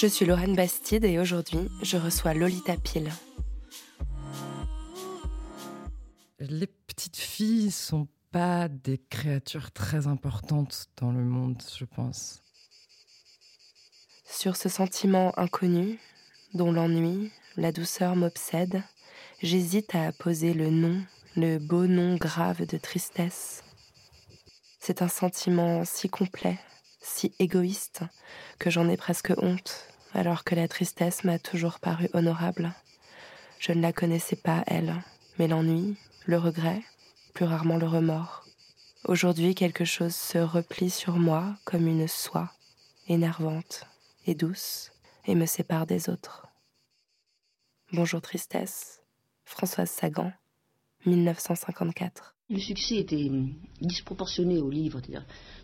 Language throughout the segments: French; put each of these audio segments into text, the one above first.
Je suis Lorraine Bastide et aujourd'hui, je reçois Lolita Pile. Les petites filles sont pas des créatures très importantes dans le monde, je pense. Sur ce sentiment inconnu, dont l'ennui, la douceur m'obsède, j'hésite à poser le nom, le beau nom grave de tristesse. C'est un sentiment si complet, si égoïste, que j'en ai presque honte, alors que la tristesse m'a toujours paru honorable. Je ne la connaissais pas, elle, mais l'ennui, le regret, plus rarement le remords. Aujourd'hui, quelque chose se replie sur moi comme une soie, énervante et douce, et me sépare des autres. Bonjour tristesse, Françoise Sagan, 1954. Le succès était hum, disproportionné au livre.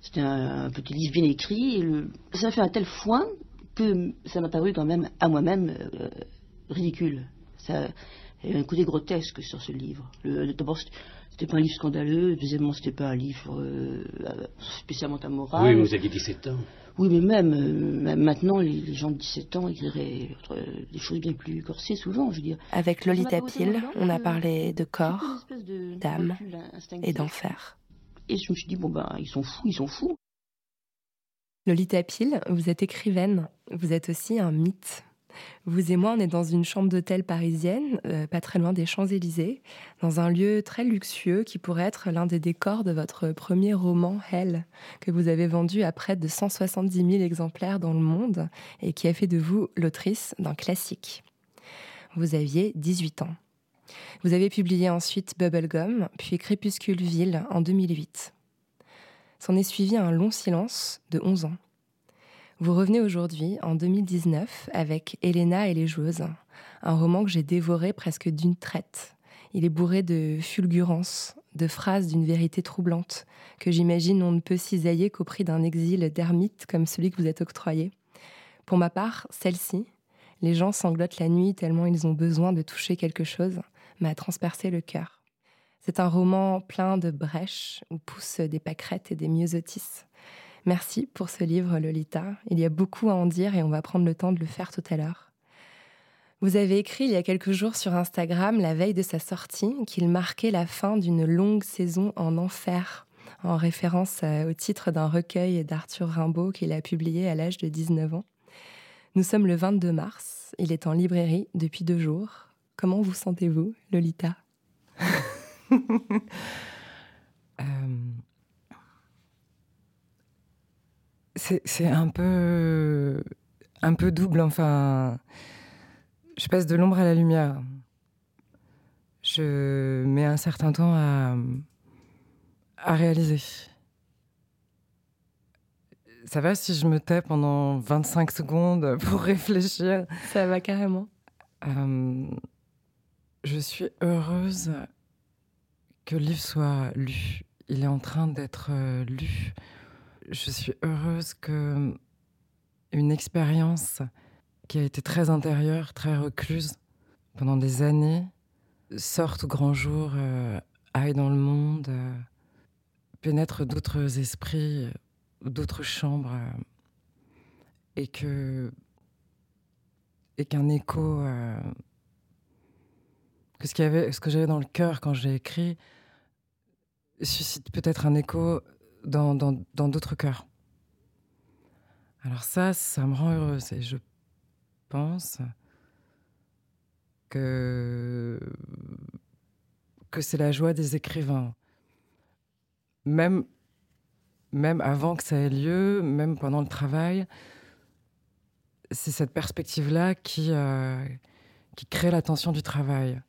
C'était un, petit livre bien écrit. Et ça a fait un tel foin que ça m'a paru quand même à moi-même euh, ridicule. Ça, il y avait un côté grotesque sur ce livre. D'abord, c'était- pas un livre scandaleux. Deuxièmement, c'était pas un livre euh, euh, spécialement amoral. Oui, vous aviez 17 ans. Oui, mais même, euh, même maintenant, les, les gens de 17 ans écriraient euh, des choses bien plus corsées, souvent, je veux dire. Avec Lolita Pile, on a parlé de corps, d'âme et d'enfer. Et je me suis dit, bon, ben, ils sont fous, ils sont fous. Lolita Pile, vous êtes écrivaine, vous êtes aussi un mythe. Vous et moi, on est dans une chambre d'hôtel parisienne, euh, pas très loin des Champs-Élysées, dans un lieu très luxueux qui pourrait être l'un des décors de votre premier roman, Hell, que vous avez vendu à près de 170 000 exemplaires dans le monde et qui a fait de vous l'autrice d'un classique. Vous aviez 18 ans. Vous avez publié ensuite Bubblegum, puis Crépuscule Ville en 2008. S'en est suivi un long silence de 11 ans. Vous revenez aujourd'hui, en 2019, avec Elena et les joueuses, un roman que j'ai dévoré presque d'une traite. Il est bourré de fulgurances, de phrases d'une vérité troublante, que j'imagine on ne peut cisailler qu'au prix d'un exil d'ermite comme celui que vous êtes octroyé. Pour ma part, celle-ci, les gens sanglotent la nuit tellement ils ont besoin de toucher quelque chose, m'a transpercé le cœur. C'est un roman plein de brèches où poussent des pâquerettes et des myosotis. Merci pour ce livre, Lolita. Il y a beaucoup à en dire et on va prendre le temps de le faire tout à l'heure. Vous avez écrit il y a quelques jours sur Instagram, la veille de sa sortie, qu'il marquait la fin d'une longue saison en enfer, en référence euh, au titre d'un recueil d'Arthur Rimbaud qu'il a publié à l'âge de 19 ans. Nous sommes le 22 mars, il est en librairie depuis deux jours. Comment vous sentez-vous, Lolita? Euh, c'est un peu un peu double enfin je passe de l'ombre à la lumière je mets un certain temps à à réaliser ça va si je me tais pendant 25 secondes pour réfléchir? Ça va carrément. Euh, je suis heureuse que le livre soit lu. Il est en train d'être euh, lu. Je suis heureuse que une expérience qui a été très intérieure, très recluse pendant des années, sorte au grand jour, euh, aille dans le monde, euh, pénètre d'autres esprits, d'autres chambres, euh, et que et qu'un écho euh, que ce, ce que j'avais dans le cœur quand j'ai écrit suscite peut-être un écho dans dans- dans d'autres cœurs. Alors ça, ça me rend heureuse et je pense que, que c'est la joie des écrivains. Même, même avant que ça ait lieu, même pendant le travail, c'est cette perspective-là qui, euh, qui crée la tension du travail,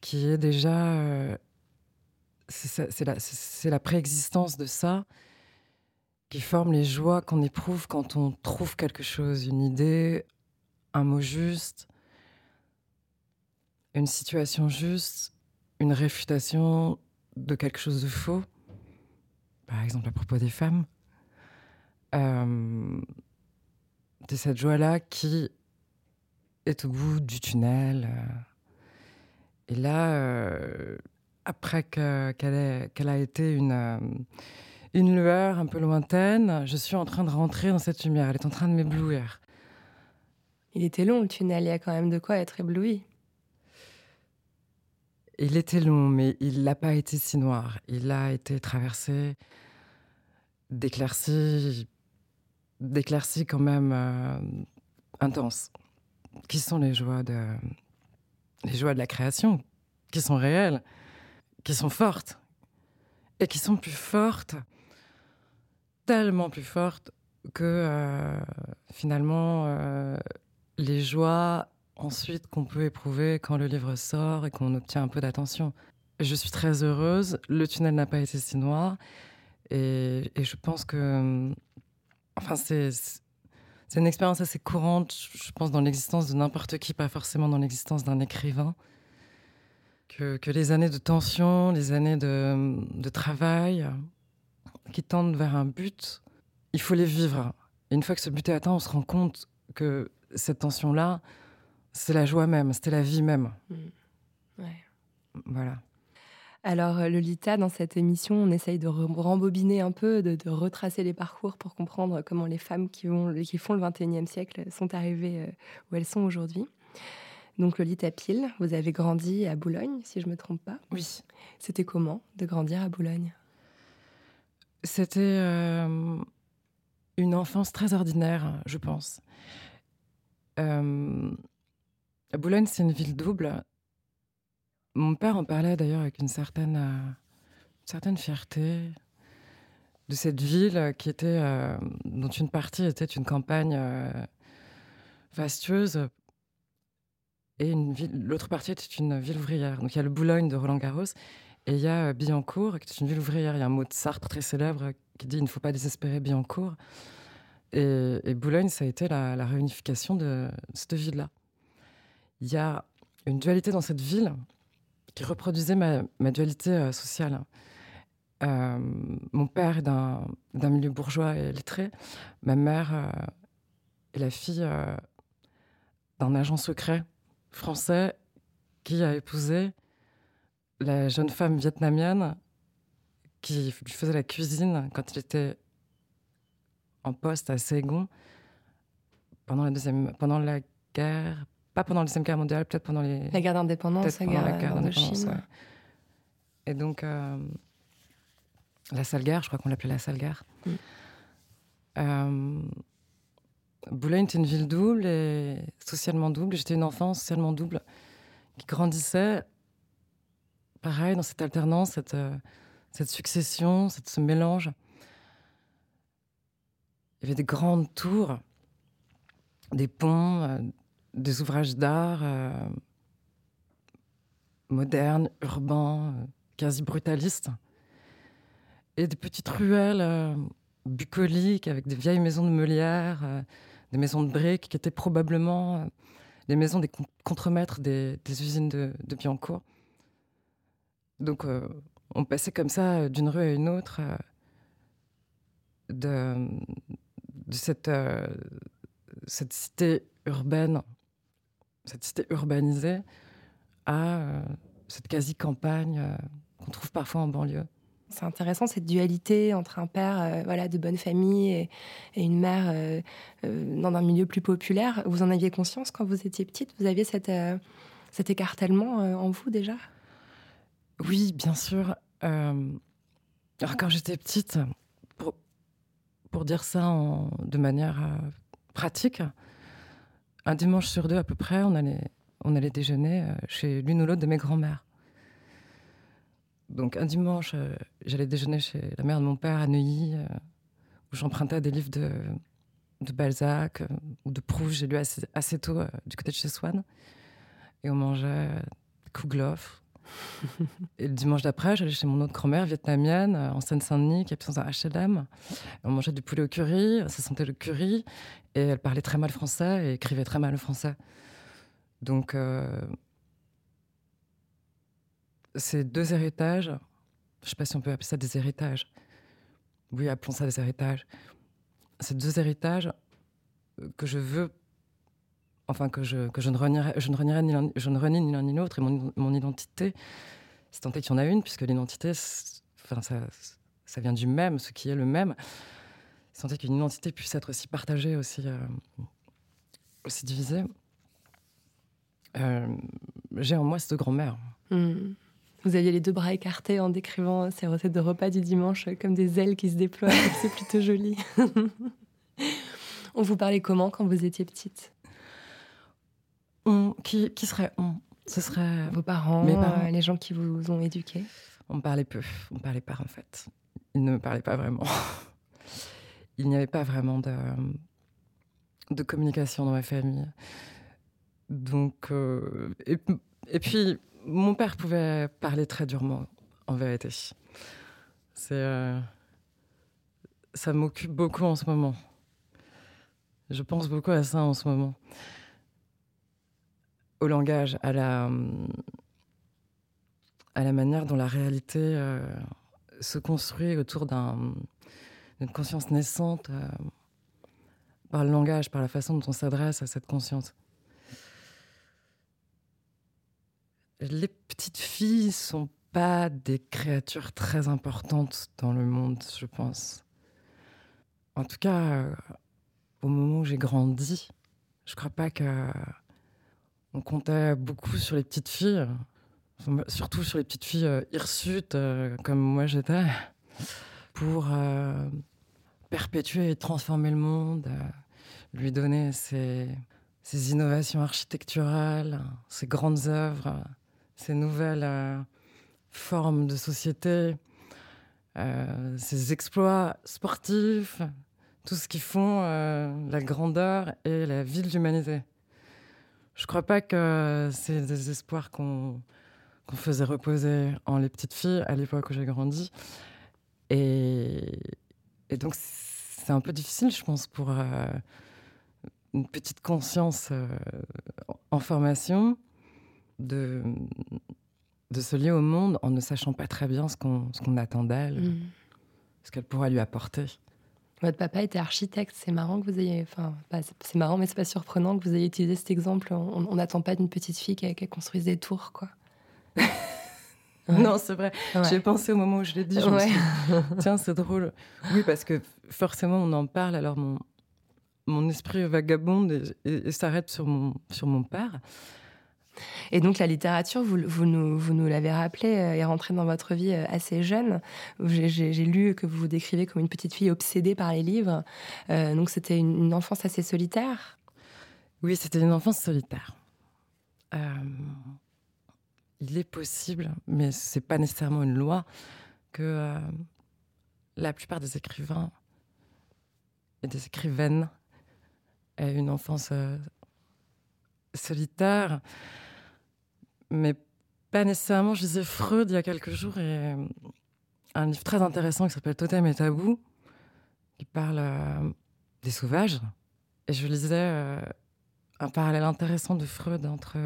qui est déjà... euh, c'est la, la préexistence de ça qui forme les joies qu'on éprouve quand on trouve quelque chose, une idée, un mot juste, une situation juste, une réfutation de quelque chose de faux, par exemple à propos des femmes. Euh, c'est cette joie-là qui est au bout du tunnel. euh. Et là, euh, après que- qu'elle ait- qu'elle a été une, euh, une lueur un peu lointaine, je suis en train de rentrer dans cette lumière. Elle est en train de m'éblouir. Il était long le tunnel, il y a quand même de quoi être ébloui. Il était long, mais il n'a pas été si noir. Il a été traversé d'éclaircies, d'éclaircies quand même euh, intenses. Qui sont les joies de, les joies de la création, qui sont réelles, qui sont fortes, et qui sont plus fortes, tellement plus fortes que euh, finalement euh, les joies ensuite qu'on peut éprouver quand le livre sort et qu'on obtient un peu d'attention. Je suis très heureuse. Le tunnel n'a pas été si noir. Et, et je pense que. Enfin, c'est. C'est une expérience assez courante, je pense, dans l'existence de n'importe qui, pas forcément dans l'existence d'un écrivain. Que, que les années de tension, les années de, de travail, qui tendent vers un but, il faut les vivre. Et une fois que ce but est atteint, on se rend compte que cette tension-là, c'est la joie même, c'était la vie même. Ouais. Voilà. Alors, euh, Lolita, dans cette émission, on essaye de re- rembobiner un peu, de, de retracer les parcours pour comprendre comment les femmes qui, qui font le 21e siècle sont arrivées euh, où elles sont aujourd'hui. Donc, Lolita Pile, vous avez grandi à Boulogne, si je ne me trompe pas. Oui. C'était comment de grandir à Boulogne? C'était euh, une enfance très ordinaire, je pense. Euh, Boulogne, c'est une ville double. Mon père en parlait d'ailleurs avec une certaine, euh, une certaine fierté de cette ville qui était, euh, dont une partie était une campagne fastueuse et l'autre partie était une ville ouvrière. Donc il y a le Boulogne de Roland Garros et il y a euh, Billancourt, qui est une ville ouvrière. Il y a un mot de Sartre très célèbre qui dit Il ne faut pas désespérer Billancourt. Et, Boulogne, ça a été la, réunification de cette ville-là. Il y a une dualité dans cette ville qui reproduisait ma, dualité euh, sociale. Euh, mon père est d'un milieu bourgeois et lettré. Ma mère euh, est la fille euh, d'un agent secret français qui a épousé la jeune femme vietnamienne qui lui faisait la cuisine quand il était en poste à Saigon pendant la deuxième, pendant la guerre, pas pendant la deuxième guerre mondiale, peut-être pendant les, La guerre d'indépendance, la guerre, guerre d'indépendance. d'Indochine. ouais. Et donc euh, la sale guerre, je crois qu'on l'appelait la sale guerre. Mm. Euh, Boulogne était une ville double et socialement double. J'étais une enfant socialement double qui grandissait, pareil, dans cette alternance, cette, euh, succession, cette, ce mélange. Il y avait des grandes tours, des ponts, euh, des ouvrages d'art euh, modernes, urbains, quasi brutalistes, et des petites ruelles bucoliques avec des vieilles maisons de Meulière, euh, des maisons de briques qui étaient probablement euh, les maisons des con- contremaîtres des, des usines de, Biancourt. Donc, euh, on passait comme ça euh, d'une rue à une autre euh, de, cette, euh, cité urbaine, cette cité urbanisée, à euh, cette quasi-campagne euh, qu'on trouve parfois en banlieue. C'est intéressant cette dualité entre un père euh, voilà, de bonne famille et, une mère euh, euh, dans un milieu plus populaire. Vous en aviez conscience quand vous étiez petite? Vous aviez cet écartèlement en vous déjà? Oui, bien sûr. Quand j'étais petite, pour, dire ça de manière pratique, un dimanche sur deux à peu près, on allait, on allait déjeuner chez l'une ou l'autre de mes grands-mères. Donc un dimanche, euh, j'allais déjeuner chez la mère de mon père à Neuilly, euh, où j'empruntais des livres de, de Balzac euh, ou de Proust. J'ai lu assez, assez tôt du côté de chez Swann. Et on mangeait Kouglof. et le dimanche d'après, j'allais chez mon autre grand-mère vietnamienne en Seine-Saint-Denis, qui habite dans un HLM. On mangeait du poulet au curry, ça sentait le curry. Et elle parlait très mal français et écrivait très mal le français. Donc, euh, ces deux héritages, je sais pas si on peut appeler ça des héritages. Oui, appelons ça des héritages. Ces deux héritages euh, que je veux, enfin que je, que je ne renierai, je ne renierai ni l'un, je ne renie ni l'un ni l'autre, et mon, mon identité, c'est tant qu'il y en a une, puisque l'identité, enfin, ça, ça vient du même, ce qui est le même. C'est tant qu'une identité puisse être aussi partagée, aussi, euh, aussi divisée. Euh, j'ai en moi cette grand-mère. Hmm. Vous aviez les deux bras écartés en décrivant ces recettes de repas du dimanche comme des ailes qui se déploient. C'est plutôt joli. on vous parlait comment quand vous étiez petite? On, qui, qui serait on? Ce serait. Vos parents, Mes parents. euh, les gens qui vous ont éduqué On parlait peu. On parlait pas, en fait. Ils ne me parlaient pas vraiment. Il n'y avait pas vraiment de, de communication dans ma famille. Donc. euh, et, et puis, mon père pouvait parler très durement, en vérité. Euh, ça m'occupe beaucoup en ce moment. Je pense beaucoup à ça en ce moment. Au langage, à la. manière dont la réalité euh, se construit autour d'un- d'une conscience naissante euh, par le langage, par la façon dont on s'adresse à cette conscience. Les petites filles sont pas des créatures très importantes dans le monde, je pense. En tout cas, euh, au moment où j'ai grandi, je crois pas que on comptait beaucoup sur les petites filles surtout sur les petites filles euh, hirsutes, euh, comme moi j'étais, pour euh, perpétuer et transformer le monde, euh, lui donner ses innovations architecturales, ses grandes œuvres, ses nouvelles euh, formes de société, euh, ses exploits sportifs, tout ce qui font euh, la grandeur et la vie de l'humanité. Je crois pas que c'est des espoirs qu'on faisait reposer en les petites filles à l'époque où j'ai grandi. Et, donc, c'est un peu difficile, je pense, pour une petite conscience en formation de, de se lier au monde en ne sachant pas très bien ce qu'on attend d'elle, Hmm. ce qu'elle pourra lui apporter. Votre papa était architecte. C'est marrant que vous ayez. Enfin, pas- c'est marrant, mais c'est pas surprenant que vous ayez utilisé cet exemple. On n'attend pas d'une petite fille qu'elle construise des tours, quoi. Ouais. Non, c'est vrai. Ouais. J'y ai pensé au moment où je l'ai dit. Je me Ouais. suis dit, Tiens, c'est drôle. Oui, parce que forcément, on en parle. Alors, mon, mon esprit vagabonde et, et- et s'arrête sur mon, sur mon père. Et donc la littérature, vous, nous, l'avez rappelé, euh, est rentrée dans votre vie euh, assez jeune. J'ai- lu que vous vous décrivez comme une petite fille obsédée par les livres. Euh, donc c'était une, enfance assez solitaire? Oui, c'était une enfance solitaire. Il est possible, mais c'est pas nécessairement une loi, que la plupart des écrivains et des écrivaines aient une enfance solitaire, mais pas nécessairement. Je lisais Freud il y a quelques jours et euh, un livre très intéressant qui s'appelle Totem et Tabou, qui parle euh, des sauvages. Et je lisais euh, un parallèle intéressant de Freud entre,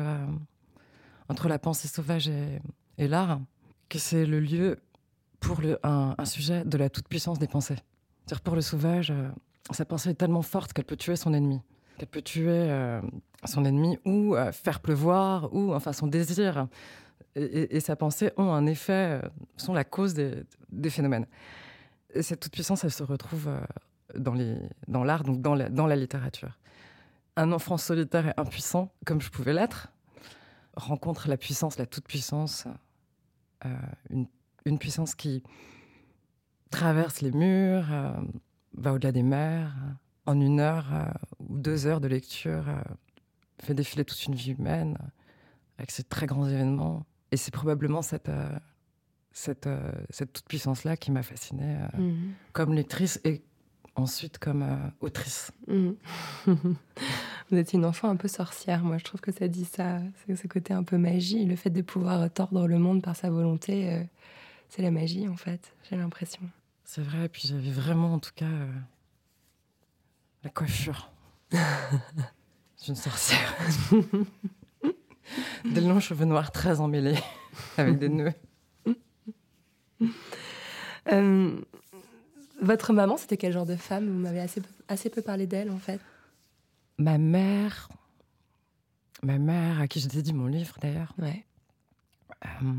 entre la pensée sauvage et, l'art, que c'est le lieu pour le, un, un sujet de la toute-puissance des pensées. C'est-à-dire pour le sauvage, sa pensée est tellement forte qu'elle peut tuer son ennemi, qu'elle peut tuer son ennemi ou euh, faire pleuvoir, ou enfin son désir et, sa pensée ont un effet, euh, sont la cause des, phénomènes. Et cette toute-puissance, elle se retrouve euh, dans l'art, donc dans la, littérature. Un enfant solitaire et impuissant, comme je pouvais l'être, rencontre la puissance, la toute-puissance, une, puissance qui traverse les murs, va au-delà des mers, en une heure ou deux heures de lecture, fait défiler toute une vie humaine, avec ces très grands événements. Et c'est probablement cette, euh, cette, euh, cette toute-puissance-là qui m'a fascinée euh, Mhm. comme lectrice et ensuite comme euh, autrice. Mhm. Vous êtes une enfant un peu sorcière, moi je trouve que ça dit ça, c'est ce côté un peu magie, le fait de pouvoir tordre le monde par sa volonté, euh, c'est la magie en fait, j'ai l'impression. C'est vrai, et puis j'avais vraiment en tout cas euh, la coiffure d'une sorcière. des longs cheveux noirs très emmêlés avec des nœuds. Euh, votre maman, c'était quel genre de femme? Vous m'avez assez peu, assez peu parlé d'elle en fait. Ma mère, ma mère, à qui je dédie mon livre d'ailleurs, Ouais. euh,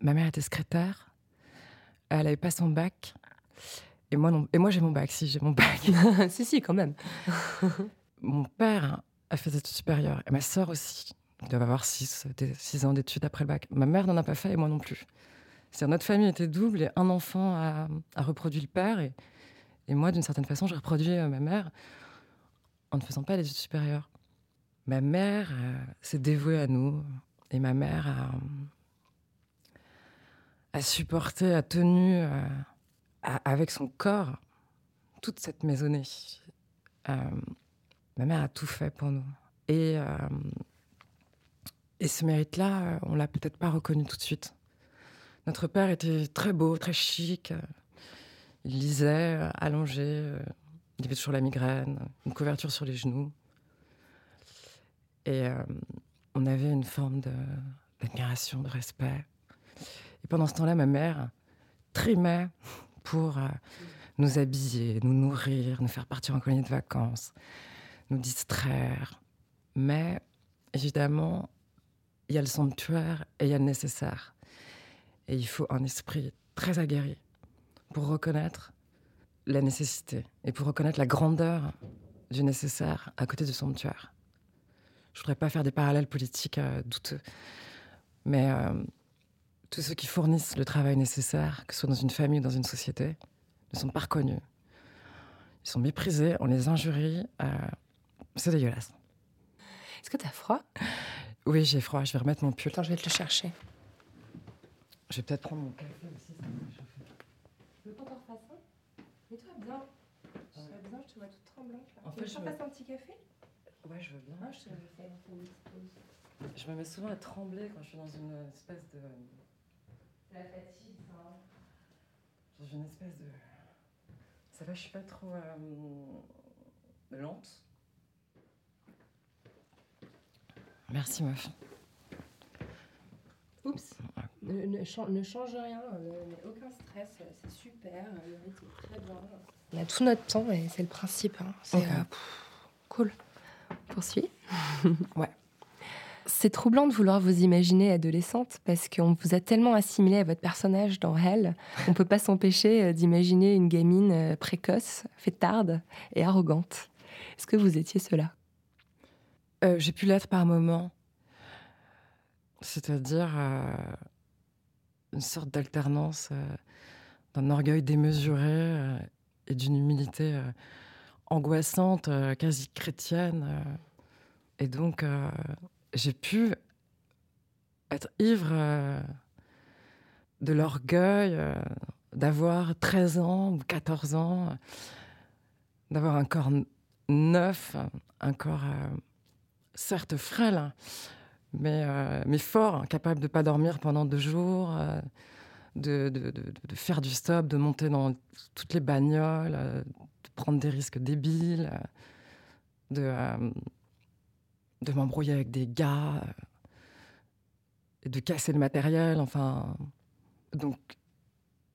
ma mère était secrétaire. Elle avait pas son bac. Et moi, non, et moi j'ai mon bac, si j'ai mon bac. si, si, quand même. Mon père a fait des études supérieures. Et ma sœur aussi. Ils doivent avoir 6 ans d'études après le bac. Ma mère n'en a pas fait et moi non plus. C'est notre famille était double et un enfant a, reproduit le père. Et, moi, d'une certaine façon, j'ai reproduit euh, ma mère en ne faisant pas d'études supérieures. Ma mère euh, s'est dévouée à nous. Et ma mère a, supporté, a tenu euh, avec son corps toute cette maisonnée. Ma mère a tout fait pour nous. Et, euh, et ce mérite-là, on l'a peut-être pas reconnu tout de suite. Notre père était très beau, très chic. Il lisait, euh, allongé. euh, Il avait toujours la migraine, une couverture sur les genoux. Et on avait une forme d'admiration, de respect. Et pendant ce temps-là, ma mère trimait pour nous habiller, nous nourrir, nous faire partir en colonie de vacances, nous distraire. Mais évidemment, il y a le sanctuaire et il y a le nécessaire. Et il faut un esprit très aguerri pour reconnaître la nécessité et pour reconnaître la grandeur du nécessaire à côté du sanctuaire. Je voudrais pas faire des parallèles politiques euh, douteux, mais euh, tous ceux qui fournissent le travail nécessaire, que ce soit dans une famille ou dans une société, ne sont pas reconnus. Ils sont méprisés, on les injurie. euh, c'est dégueulasse. Est-ce que t'as froid? Oui, j'ai froid, je vais remettre mon pull. Attends, je vais te le chercher. Je vais peut-être prendre mon café aussi. ça. Tu veux qu'on t'en refasse un Mets-toi bien. Je serais bien, je te vois toute tremblante. Là. En Tu veux je me- un petit café? Ouais, je veux bien. Ah, je te le fais. Je me mets souvent à trembler quand je suis dans une espèce de. La fatigue, ça. hein. Dans une espèce de. Ça va, je suis pas trop euh, lente. Merci, meuf. Oups. Ne, ne chan- ne change rien, euh, mais aucun stress, euh, c'est super, euh, le rythme est très bien. On a tout notre temps et c'est le principe. hein. C'est euh, cool. On Poursuit. Ouais. C'est troublant de vouloir vous imaginer adolescente parce qu'on vous a tellement assimilé à votre personnage dans Hell, on peut pas s'empêcher d'imaginer une gamine précoce, fêtarde et arrogante. Est-ce que vous étiez cela? Euh, j'ai pu l'être par moments. C'est-à-dire euh, une sorte d'alternance euh, d'un orgueil démesuré et d'une humilité angoissante, quasi chrétienne. Et donc, j'ai pu être ivre de l'orgueil d'avoir 13 ans ou 14 ans, d'avoir un corps neuf, un corps certes frêle, hein, mais, euh, mais fort, hein, capable de pas dormir pendant deux jours, euh, de, de- de- faire du stop, de monter dans toutes les bagnoles, euh, de prendre des risques débiles, de, de m'embrouiller avec des gars, et de casser le matériel, enfin. Donc,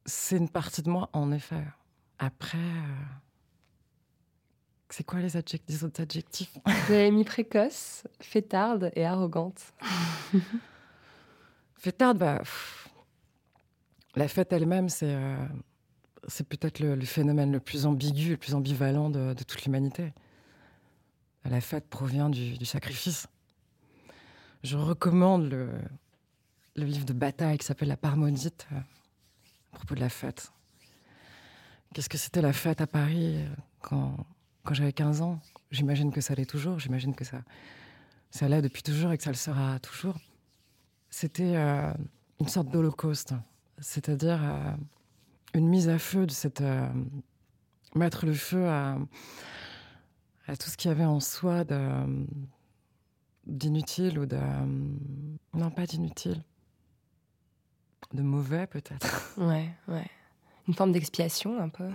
c'est une partie de moi, en effet. Après, c'est quoi les, adjectifs, les autres adjectifs? Vous avez mis précoce, fêtarde et arrogante. Fêtarde, bah, pff, la fête elle-même, c'est euh, c'est peut-être le, le phénomène le plus ambigu, le plus ambivalent de, de toute l'humanité. La fête provient du, du sacrifice. Je recommande le, le livre de bataille qui s'appelle La Parmonite euh, à propos de la fête. Qu'est-ce que c'était la fête à Paris euh, quand, quand j'avais 15 ans J'imagine que ça l'est toujours, j'imagine que ça, ça l'est depuis toujours et que ça le sera toujours. c'était euh, une sorte d'holocauste, c'est-à-dire euh, une mise à feu de cette euh, mettre le feu à, à tout ce qu'il y avait en soi de d'inutile ou de non pas d'inutile, de mauvais peut-être. Ouais, ouais. Une forme d'expiation un peu.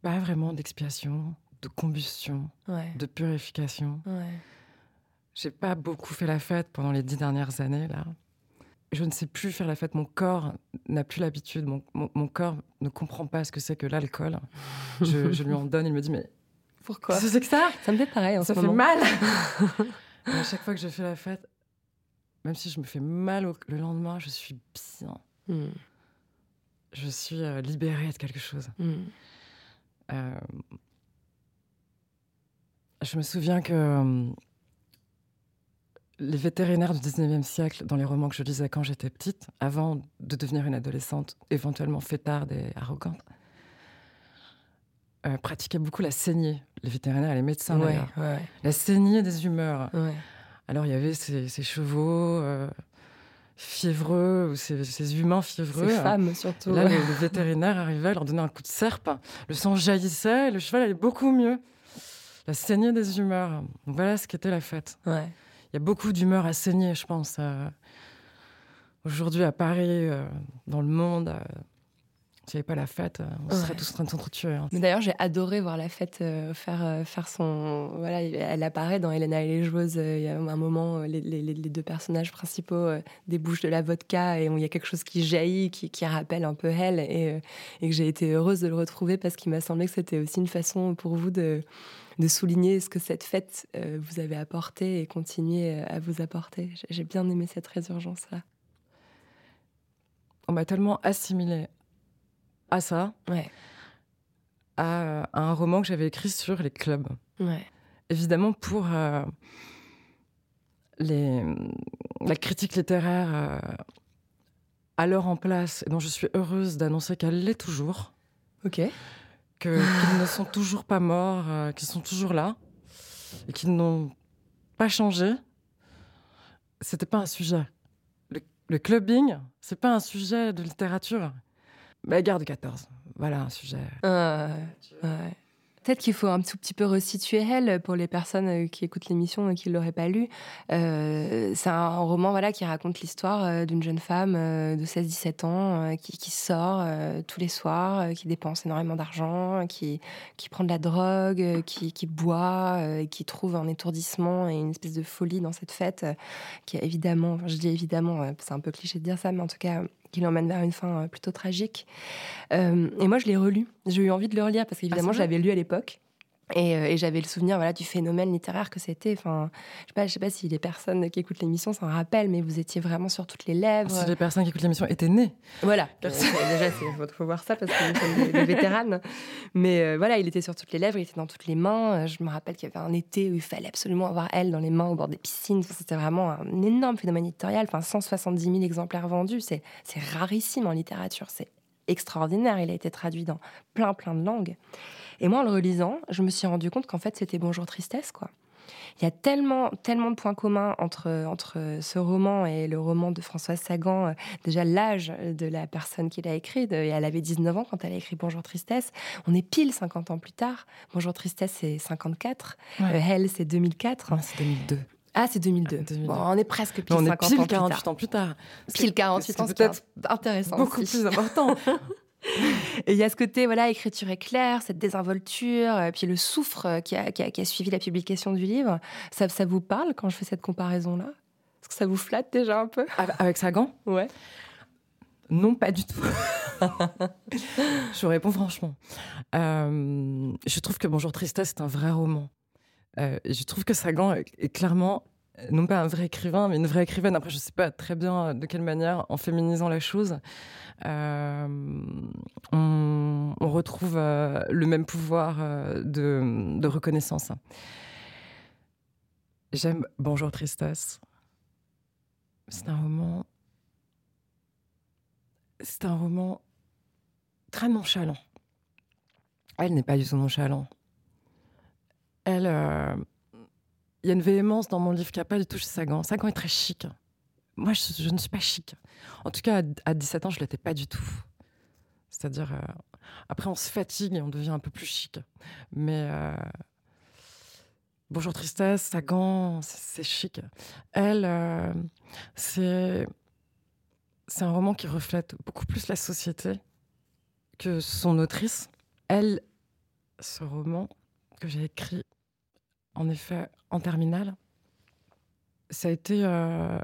Pas vraiment d'expiation, de combustion, Ouais, de purification. ouais. J'ai pas beaucoup fait la fête pendant les dix dernières années là. Je ne sais plus faire la fête. Mon corps n'a plus l'habitude. Mon, mon- mon corps ne comprend pas ce que c'est que l'alcool. Je, je lui en donne. Il me dit mais Pourquoi? c'est que ça? Ça me fait pareil en Ça ce fait moment. mal. À chaque fois que je fais la fête, même si je me fais mal au- le lendemain, je suis bien. Hmm, Je suis euh, libérée de quelque chose. hmm. Euh, je me souviens que euh, les vétérinaires du 19e siècle, dans les romans que je lisais quand j'étais petite, avant de devenir une adolescente, éventuellement fêtarde et arrogante, euh, pratiquaient beaucoup la saignée. Les vétérinaires et les médecins, Ouais, ouais, La saignée des humeurs. ouais. Alors, il y avait ces, ces chevaux euh, fiévreux, ou ces, ces humains fiévreux. Ces femmes surtout. Là, le, le vétérinaire arrivait, leur donnait un coup de serpe. Le sang jaillissait, et le cheval allait beaucoup mieux. La saignée des humeurs. Voilà ce qu'était la fête. Ouais. Il y a beaucoup d'humeurs à saigner, je pense. euh, Aujourd'hui, à Paris, euh, dans le monde, euh, s'il n'y avait pas la fête, euh, on serait tous en train de s'entretuer. hein. Mais d'ailleurs, j'ai adoré voir la fête faire, faire son. Voilà, elle apparaît dans Helena et les joueuses. Il y a un moment, les, les- les deux personnages principaux débouchent de la vodka et il y a quelque chose qui jaillit, qui, qui rappelle un peu elle. Et, et que j'ai été heureuse de le retrouver parce qu'il m'a semblé que c'était aussi une façon pour vous de, de souligner ce que cette fête euh, vous avait apporté et continuer euh, à vous apporter. J'ai- bien aimé cette résurgence-là. On m'a tellement assimilé à ça, Ouais, à, à un roman que j'avais écrit sur les clubs. ouais, évidemment pour euh, les, la critique littéraire euh, alors en place, dont je suis heureuse d'annoncer qu'elle l'est toujours, ok. Qu'ils ne sont toujours pas morts, euh, qu'ils sont toujours là, et qu'ils n'ont pas changé. C'était pas un sujet. Le, clubbing, c'est pas un sujet de littérature. Mais garde 14, voilà un sujet. Peut-être qu'il faut un tout petit peu resituer elle pour les personnes euh, qui écoutent l'émission et qui ne l'auraient pas lu. Euh, c'est un roman voilà, qui raconte l'histoire euh, d'une jeune femme de 16-17 ans qui, sort tous les soirs, qui dépense énormément d'argent, qui, qui prend de la drogue, qui, qui boit, qui trouve un étourdissement et une espèce de folie dans cette fête qui évidemment, je dis évidemment, c'est un peu cliché de dire ça, mais en tout cas qui l'emmène vers une fin euh, plutôt tragique. Euh, et moi, je l'ai relu. J'ai eu envie de le relire parce qu'évidemment, Ah, je l'avais lu à l'époque. Et, euh, et j'avais le souvenir voilà, du phénomène littéraire que c'était. Enfin, je sais pas, je sais pas si les personnes qui écoutent l'émission s'en rappellent, mais vous étiez vraiment sur toutes les lèvres. Si les personnes qui écoutent l'émission étaient nées, Voilà. Personne. Euh, déjà, il faut, voir ça parce que nous sommes des, des vétéranes. Mais euh, voilà, il était sur toutes les lèvres, il était dans toutes les mains. Je me rappelle qu'il y avait un été où il fallait absolument avoir elle dans les mains au bord des piscines. Enfin, C'était vraiment un énorme phénomène éditorial. Enfin, 170 000 exemplaires vendus, c'est c'est rarissime en littérature. C'est extraordinaire. Il a été traduit dans plein, plein de langues. Et moi, en le relisant, je me suis rendu compte qu'en fait, c'était Bonjour Tristesse, quoi. Il y a tellement, tellement de points communs entre, entre ce roman et le roman de Françoise Sagan. Euh, Déjà, l'âge de la personne qui l'a écrit, de- elle avait 19 ans quand elle a écrit Bonjour Tristesse. On est pile 50 ans plus tard. Bonjour Tristesse, c'est 54. Ouais. Euh, Elle, c'est 2004. Ah, c'est 2002. Ah, c'est 2002. Ah, 2002. Bon, on est presque pile on est 50 pile ans plus 48 tard. ans plus tard. Pile 48 ans, c'est peut-être intéressant. beaucoup aussi. plus important. Et il y a ce côté, voilà, écriture éclair, cette désinvolture, euh, puis le souffre euh, qui a, qui a- qui a suivi la publication du livre. Ça, ça vous parle quand je fais cette comparaison-là? Est-ce que ça vous flatte déjà un peu? Avec- Avec Sagan Ouais. Non, pas du tout. je vous réponds franchement. Euh, je trouve que Bonjour Tristesse est un vrai roman. Euh, je trouve que Sagan est, clairement, euh, non pas un vrai écrivain, mais une vraie écrivaine. Après, je ne sais pas très bien de quelle manière, en féminisant la chose, euh, on, retrouve euh, le même pouvoir euh, de, de reconnaissance. J'aime Bonjour Tristesse. C'est un roman c'est un roman très nonchalant. Elle n'est pas du tout nonchalant. Elle, euh, il y a une véhémence dans mon livre qu'il n'y a pas du tout chez Sagan. Sagan est très chic. moi, je, ne suis pas chic. En tout cas, à, à 17 ans, je l'étais pas du tout. C'est-à-dire, euh, après, on se fatigue et on devient un peu plus chic. Mais euh, Bonjour Tristesse, Sagan, c'est chic. Elle, c'est un roman qui reflète beaucoup plus la société que son autrice. Elle, ce roman que j'ai écrit, en effet, en terminale, ça a été euh,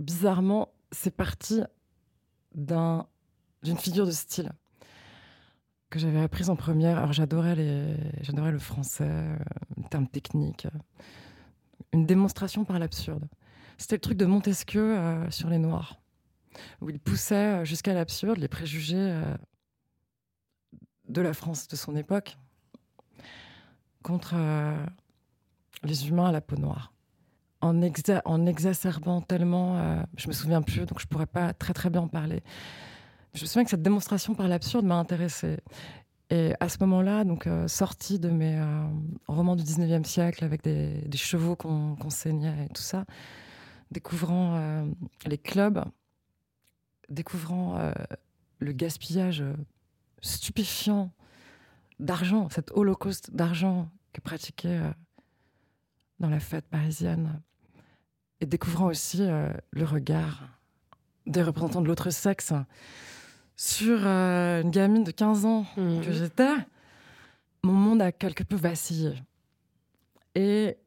bizarrement, c'est parti d'un d'une figure de style que j'avais apprise en première. Alors j'adorais le français, euh, les termes techniques, euh, une démonstration par l'absurde. C'était le truc de Montesquieu sur les Noirs, où il poussait jusqu'à l'absurde les préjugés de la France de son époque contre euh, les humains à la peau noire. En, exa- en exacerbant tellement, euh, je me souviens plus, donc je pourrais pas très très bien en parler. Je me souviens que cette démonstration par l'absurde m'a intéressée. Et à ce moment-là, donc euh, sortie de mes euh, romans du 19e siècle avec des, chevaux qu'on saignait et tout ça, découvrant euh, les clubs, découvrant le gaspillage stupéfiant d'argent, cet holocauste d'argent que pratiquait euh, dans la fête parisienne, et découvrant aussi euh, le regard des représentants de l'autre sexe sur euh, une gamine de 15 ans Mhm. que j'étais, mon monde a quelque peu vacillé. Et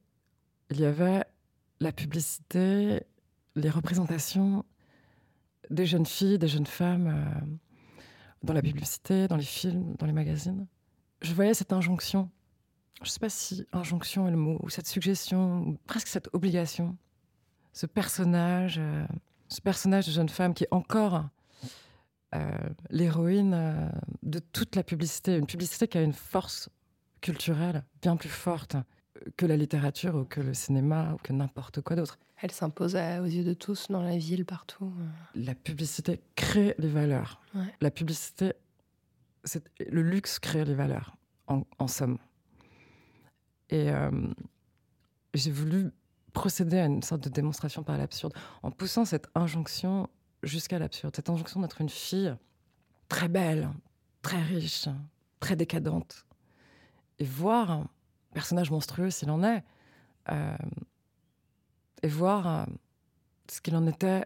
il y avait la publicité, les représentations des jeunes filles, des jeunes femmes dans la publicité, dans les films, dans les magazines. Je voyais cette injonction. Je ne sais pas si injonction est le mot, ou cette suggestion, ou presque cette obligation. Ce personnage, euh, ce personnage de jeune femme qui est encore euh, l'héroïne euh, de toute la publicité. Une publicité qui a une force culturelle bien plus forte que la littérature ou que le cinéma ou que n'importe quoi d'autre. Elle s'impose aux yeux de tous dans la ville, partout. La publicité crée les valeurs. Ouais. La publicité, c'est le luxe crée les valeurs, en, en somme. Et euh, j'ai voulu procéder à une sorte de démonstration par l'absurde en poussant cette injonction jusqu'à l'absurde. Cette injonction d'être une fille très belle, très riche, très décadente. Et voir un personnage monstrueux s'il en est. euh, et voir euh, ce qu'il en était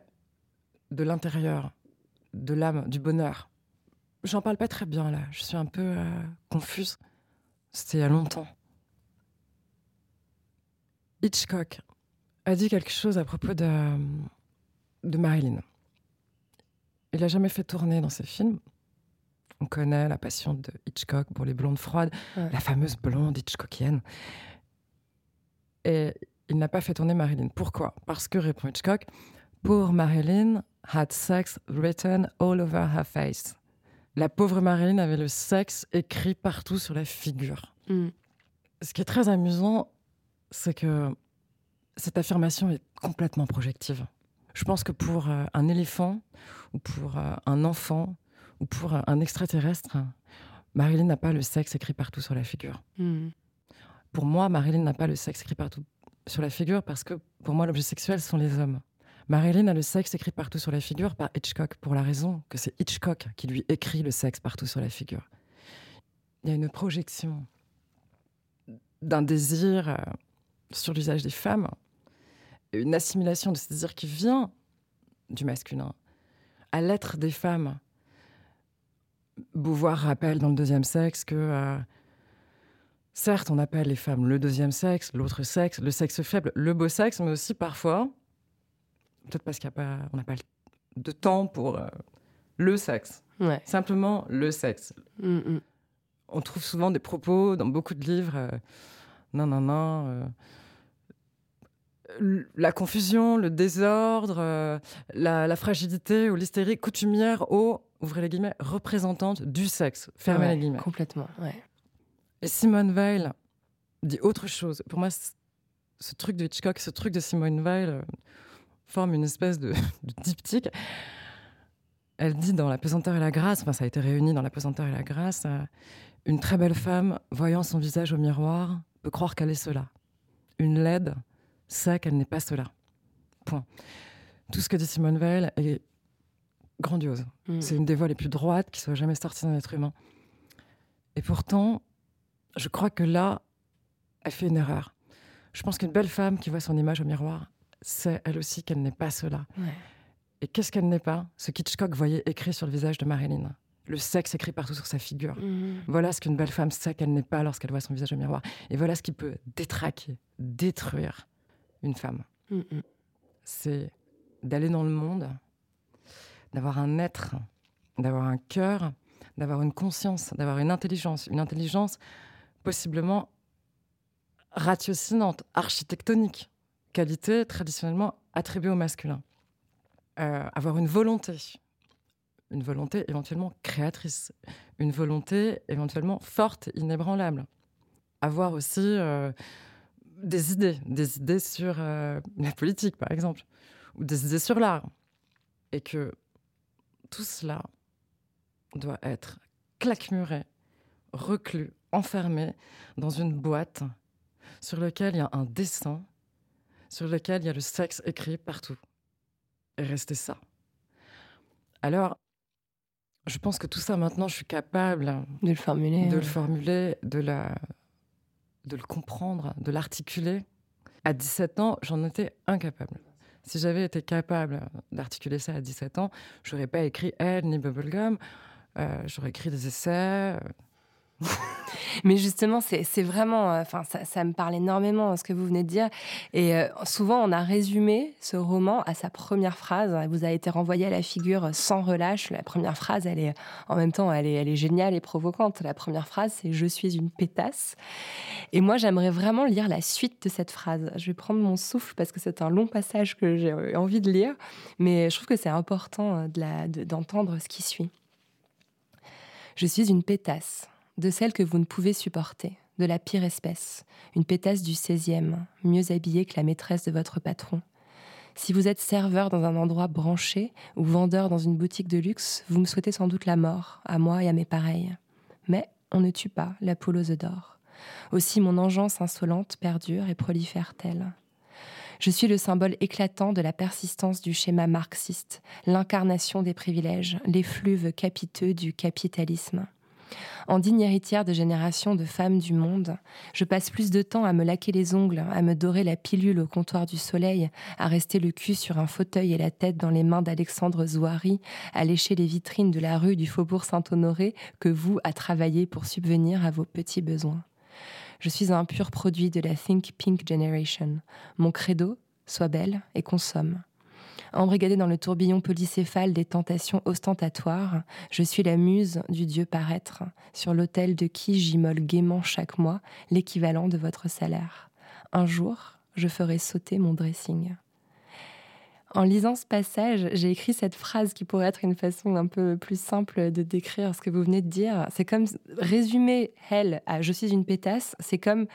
de l'intérieur, de l'âme, du bonheur. J'en parle pas très bien là, je suis un peu confuse. C'était il y a longtemps. Hitchcock a dit quelque chose à propos de, de Marilyn. Il n'a jamais fait tourner dans ses films. On connaît la passion de Hitchcock pour les blondes froides, Ouais. la fameuse blonde Hitchcockienne. Et il n'a pas fait tourner Marilyn. Pourquoi? Parce que, répond Hitchcock, Poor Marilyn had sex written all over her face. La pauvre Marilyn avait le sexe écrit partout sur la figure. Mm. Ce qui est très amusant, c'est que cette affirmation est complètement projective. Je pense que pour euh, un éléphant, ou pour euh, un enfant, ou pour euh, un extraterrestre, Marilyn n'a pas le sexe écrit partout sur la figure. Mm. Pour moi, Marilyn n'a pas le sexe écrit partout sur la figure parce que pour moi, l'objet sexuel sont les hommes. Marilyn a le sexe écrit partout sur la figure par Hitchcock pour la raison que c'est Hitchcock qui lui écrit le sexe partout sur la figure. Il y a une projection d'un désir sur l'usage des femmes, une assimilation de ce désir qui vient du masculin à l'être des femmes. Beauvoir rappelle dans le deuxième sexe que euh, Certes, on appelle les femmes le deuxième sexe, l'autre sexe, le sexe faible, le beau sexe, mais aussi parfois, peut-être parce qu'on n'a pas de temps pour euh, le sexe, Ouais. simplement le sexe. Mm, mm. On trouve souvent des propos dans beaucoup de livres, euh, non, non, non, la confusion, le désordre, euh, la, la fragilité ou l'hystérie coutumière aux, ouvrez les guillemets, représentantes du sexe, fermez Ouais, les guillemets. Complètement, ouais. Et Simone Weil dit autre chose. Pour moi, ce truc de Hitchcock, ce truc de Simone Weil euh, forme une espèce de, de diptyque. Elle dit dans La pesanteur et la grâce, enfin ça a été réuni dans La pesanteur et la grâce, euh, une très belle femme, voyant son visage au miroir, peut croire qu'elle est cela. Une laide sait qu'elle n'est pas cela. Point. Tout ce que dit Simone Veil est grandiose. Mm. C'est une des voix les plus droites qui soit jamais sortie d'un être humain. Et pourtant, je crois que là, elle fait une erreur. Je pense qu'une belle femme qui voit son image au miroir sait elle aussi qu'elle n'est pas cela. Ouais. Et qu'est-ce qu'elle n'est pas? Ce qu'Hitchcock voyait écrit sur le visage de Marilyn. Le sexe écrit partout sur sa figure. Mhm. Voilà ce qu'une belle femme sait qu'elle n'est pas lorsqu'elle voit son visage au miroir. Et voilà ce qui peut détraquer, détruire une femme. Mhm. C'est d'aller dans le monde, d'avoir un être, d'avoir un cœur, d'avoir une conscience, d'avoir une intelligence. Une intelligence possiblement ratiocinante, architectonique, qualité traditionnellement attribuée au masculin. Euh, avoir une volonté, une volonté éventuellement créatrice, une volonté éventuellement forte, inébranlable. Avoir aussi euh, des idées, des idées sur euh, la politique, par exemple, ou des idées sur l'art. Et que tout cela doit être claquemuré, reclus, enfermé dans une boîte sur laquelle il y a un dessin, sur lequel il y a le sexe écrit partout. Et rester ça. Alors, je pense que tout ça, maintenant, je suis capable De le formuler. de le formuler, de, la, de le comprendre, de l'articuler. À 17 ans, j'en étais incapable. Si j'avais été capable d'articuler ça à 17 ans, j'aurais pas écrit Elle ni Bubblegum. Euh, j'aurais écrit des essais. Mais justement, c'est vraiment, euh, enfin, ça, me parle énormément euh, ce que vous venez de dire. Et euh, souvent, on a résumé ce roman à sa première phrase. Vous a été renvoyé à la figure sans relâche. La première phrase, elle est, en même temps, elle est, elle est géniale et provocante. La première phrase, c'est Je suis une pétasse. Et moi, j'aimerais vraiment lire la suite de cette phrase. Je vais prendre mon souffle parce que c'est un long passage que j'ai euh, envie de lire. Mais je trouve que c'est important d'entendre ce qui suit. Je suis une pétasse de celle que vous ne pouvez supporter, de la pire espèce, une pétasse du 16e, mieux habillée que la maîtresse de votre patron. Si vous êtes serveur dans un endroit branché ou vendeur dans une boutique de luxe, vous me souhaitez sans doute la mort, à moi et à mes pareils. Mais on ne tue pas la poule aux œufs d'or. Aussi mon engeance insolente perdure et prolifère-t-elle. Je suis le symbole éclatant de la persistance du schéma marxiste, l'incarnation des privilèges, l'effluve capiteux du capitalisme. En digne héritière de générations de femmes du monde, je passe plus de temps à me laquer les ongles, à me dorer la pilule au comptoir du soleil, à rester le cul sur un fauteuil et la tête dans les mains d'Alexandre Zouari, à lécher les vitrines de la rue du Faubourg Saint-Honoré, que vous à travailler pour subvenir à vos petits besoins. Je suis un pur produit de la Think Pink Generation. Mon credo, sois belle et consomme. Embrigadée dans le tourbillon polycéphale des tentations ostentatoires, je suis la muse du dieu paraître, sur l'autel de qui j'immole gaiement chaque mois l'équivalent de votre salaire. Un jour, je ferai sauter mon dressing. En lisant ce passage, j'ai écrit cette phrase qui pourrait être une façon un peu plus simple de décrire ce que vous venez de dire. C'est comme résumer elle à Je suis une pétasse, c'est comme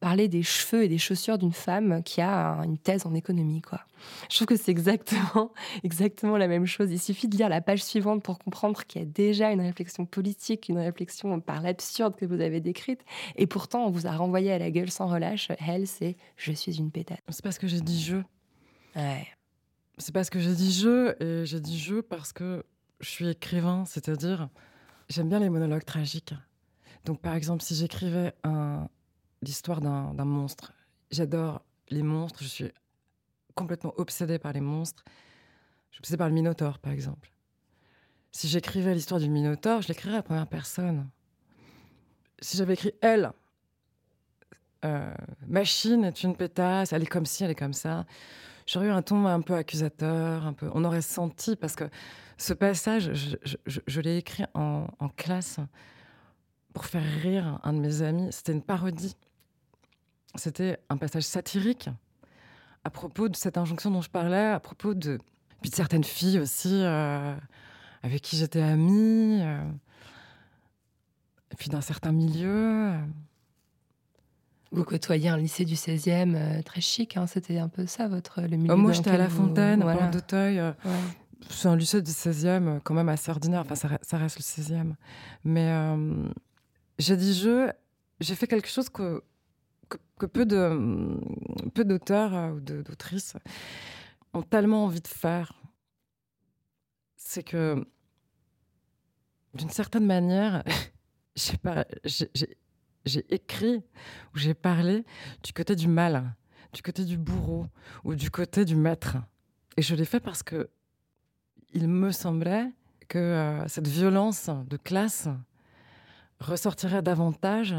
parler des cheveux et des chaussures d'une femme qui a une thèse en économie, quoi. Je trouve que c'est exactement, exactement la même chose. Il suffit de lire la page suivante pour comprendre qu'il y a déjà une réflexion politique, une réflexion par l'absurde que vous avez décrite. Et pourtant, on vous a renvoyé à la gueule sans relâche. Elle, c'est je suis une pétasse. C'est parce que j'ai dit je. Ouais. C'est parce que j'ai dit je, et j'ai dit je parce que je suis écrivain, c'est-à-dire j'aime bien les monologues tragiques. Donc par exemple, si j'écrivais l'histoire d'un monstre, j'adore les monstres, je suis complètement obsédée par les monstres. Je suis obsédée par le Minotaure, par exemple. Si j'écrivais l'histoire du Minotaure, je l'écrirais à première personne. Si j'avais écrit elle, euh, Machine est une pétasse, elle est comme ci, elle est comme ça. J'aurais eu un ton un peu accusateur, un peu. On aurait senti parce que ce passage, je, l'ai écrit en, classe pour faire rire un de mes amis. C'était une parodie. C'était un passage satirique à propos de cette injonction dont je parlais, à propos de certaines filles aussi euh, avec qui j'étais amie, euh, et puis d'un certain milieu. Vous côtoyez un lycée du 16e euh, très chic, hein, c'était un peu ça votre le milieu Oh, moi, j'étais à La vous- Fontaine, à voilà. Porte d'Auteuil. euh, Ouais. C'est un lycée du 16e, euh, quand même assez ordinaire. Enfin, ça, re- ça reste le 16e. Mais euh, j'ai dit je, j'ai fait quelque chose que, que, que peu de peu d'auteurs euh, ou de- d'autrices ont tellement envie de faire, c'est que, d'une certaine manière, j'ai pas- j'ai- j'ai- écrit ou j'ai parlé du côté du mal, du côté du bourreau ou du côté du maître. Et je l'ai fait parce que il me semblait que euh, cette violence de classe ressortirait davantage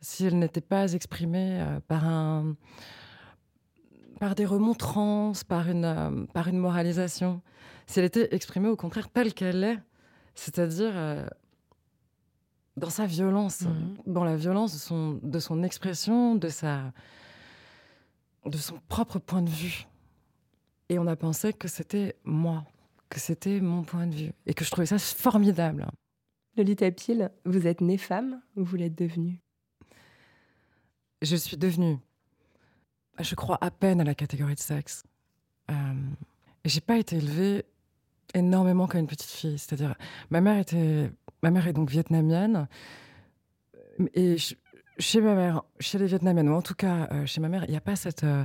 si elle n'était pas exprimée euh, par un par des remontrances, par une, euh, par une moralisation. Si elle était exprimée au contraire telle qu'elle est, c'est-à-dire dans sa violence, Mhm. dans la violence de son, de son expression, de, sa, de son propre point de vue. Et on a pensé que c'était moi, que c'était mon point de vue, et que je trouvais ça formidable. Lolita Peel, vous êtes née femme ou vous l'êtes devenue? Je suis devenue, je crois, à peine à la catégorie de sexe. Euh, j'ai pas été élevée énormément comme une petite fille. C'est-à-dire, ma mère était, ma mère est donc vietnamienne, et ch- chez ma mère, chez les Vietnamiennes, ou en tout cas euh, chez ma mère, il n'y a pas cette euh,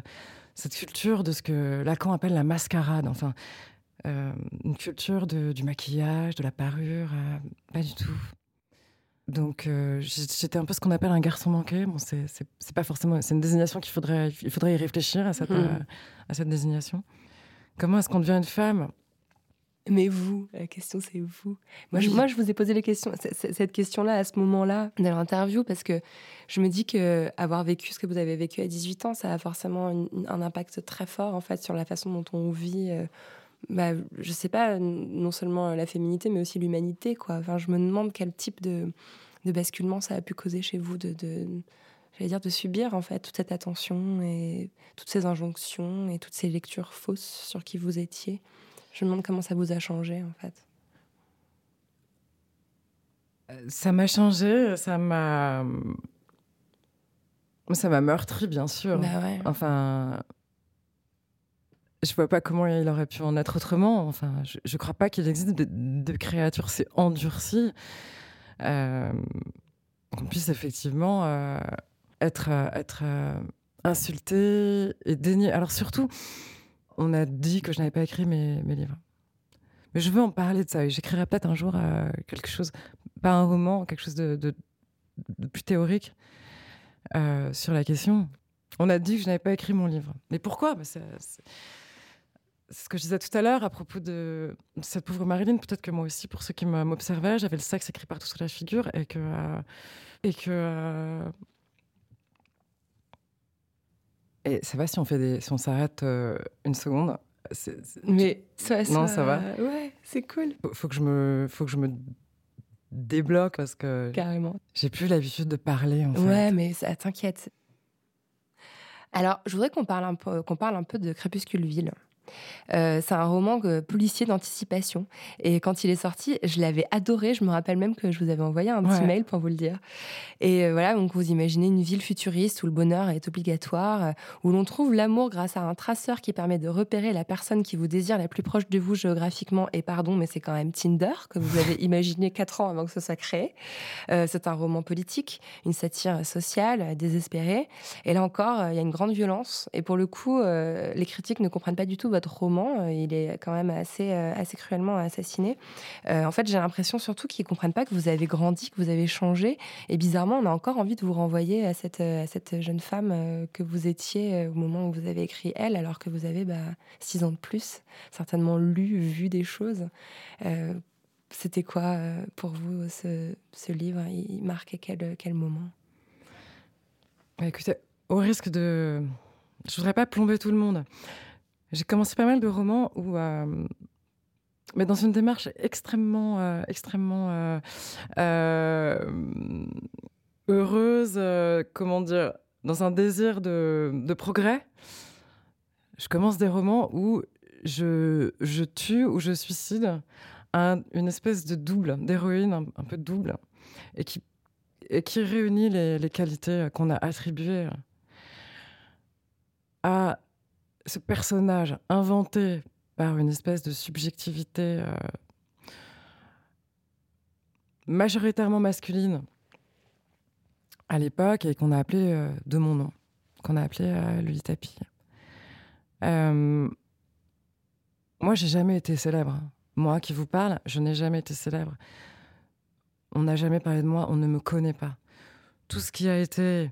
cette culture de ce que Lacan appelle la mascarade. Enfin, euh, une culture de- du maquillage, de la parure, pas du tout. Donc euh, j'étais un peu ce qu'on appelle un garçon manqué. Bon, c'est pas forcément, c'est une désignation qu'il faudrait, il faudrait y réfléchir à cette, euh, à cette désignation. Comment est-ce qu'on devient une femme? Mais vous, la question c'est vous. Moi, je, Oui. moi, je vous ai posé les questions, cette question-là à ce moment-là de l'interview parce que je me dis que avoir vécu ce que vous avez vécu à 18 ans, ça a forcément une- un impact très fort en fait sur la façon dont on vit. euh, bah, je sais pas, non seulement la féminité, mais aussi l'humanité, quoi. Enfin, je me demande quel type de, de basculement ça a pu causer chez vous, de, de j'allais dire, de subir en fait toute cette attention et toutes ces injonctions et toutes ces lectures fausses sur qui vous étiez. Je me demande comment ça vous a changé en fait. Ça m'a changé, ça m'a, ça m'a meurtri bien sûr. Bah ouais. Enfin, je vois pas comment il aurait pu en être autrement. Enfin, je, je crois pas qu'il existe de, de créatures si endurcies euh, qu'on puisse effectivement euh, être, euh, être euh, insulté et dénié. Alors surtout, on a dit que je n'avais pas écrit mes, livres. Mais je veux en parler de ça. J'écrirai peut-être un jour euh, quelque chose, pas un roman, quelque chose de, plus théorique euh, sur la question. On a dit que je n'avais pas écrit mon livre. Mais pourquoi? Bah, c'est, ce que je disais tout à l'heure à propos de cette pauvre Marilyn. Peut-être que moi aussi, pour ceux qui m'observaient, j'avais le sexe écrit partout sur la figure et que. euh, et que. Et ça va si on fait des, si on s'arrête euh, une seconde. Mais ça, Non, ça va. Ouais, c'est cool. faut, que je me, faut que je me débloque parce que Carrément. j'ai plus l'habitude de parler en fait. Ouais, mais ça t'inquiète. Alors, je voudrais qu'on parle un peu, qu'on parle un peu de Crépuscule Ville. Euh, c'est un roman policier d'anticipation. Et quand il est sorti, je l'avais adoré. Je me rappelle même que je vous avais envoyé un petit Ouais. mail pour vous le dire. Et euh, voilà, donc vous imaginez une ville futuriste où le bonheur est obligatoire, euh, où l'on trouve l'amour grâce à un traceur qui permet de repérer la personne qui vous désire la plus proche de vous géographiquement. Et pardon, mais c'est quand même Tinder, que vous avez imaginé quatre ans avant que ce soit créé. C'est un roman politique, une satire sociale, désespérée. Et là encore, il y a une grande violence. Et pour le coup, les critiques ne comprennent pas du tout votre roman. Euh, Il est quand même assez, euh, assez cruellement assassiné. Euh, en fait, j'ai l'impression surtout qu'ils comprennent pas que vous avez grandi, que vous avez changé. Et bizarrement, on a encore envie de vous renvoyer à cette, à cette jeune femme que vous étiez au moment où vous avez écrit Elle, alors que vous avez bah, six ans de plus, certainement lu, vu des choses. C'était quoi pour vous ce, ce livre? Il marquait quel, quel moment? Bah, écoutez, au risque de. Je voudrais pas plomber tout le monde. J'ai commencé pas mal de romans où. euh, Mais dans une démarche extrêmement, euh, extrêmement euh, heureuse, comment dire, dans un désir de, progrès. Je commence des romans où je, tue ou je suicide un- une espèce de double, d'héroïne un, peu double, et qui et qui réunit les, les qualités qu'on a attribuées à ce personnage inventé par une espèce de subjectivité euh, majoritairement masculine à l'époque et qu'on a appelé euh, de mon nom, qu'on a appelé euh, Lolita Pille. Euh, moi, j'ai jamais été célèbre. Moi qui vous parle, je n'ai jamais été célèbre. On n'a jamais parlé de moi, on ne me connaît pas. Tout ce qui a été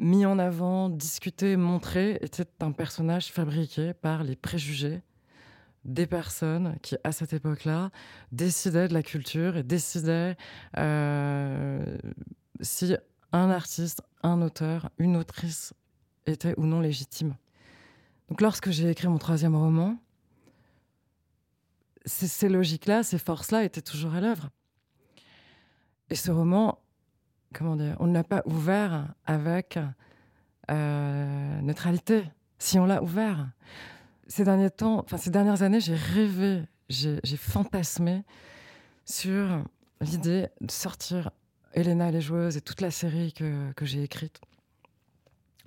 mis en avant, discuté, montré, était un personnage fabriqué par les préjugés des personnes qui, à cette époque-là, décidaient de la culture et décidaient euh, si un artiste, un auteur, une autrice était ou non légitime. Donc lorsque j'ai écrit mon troisième roman, ces, logiques-là, ces forces-là étaient toujours à l'œuvre. Et ce roman, comment dire, on ne l'a pas ouvert avec neutralité. Si on l'a ouvert, ces derniers temps, enfin ces dernières années, j'ai rêvé, j'ai fantasmé sur l'idée de sortir Elena les joueuses et toute la série que, que j'ai écrite,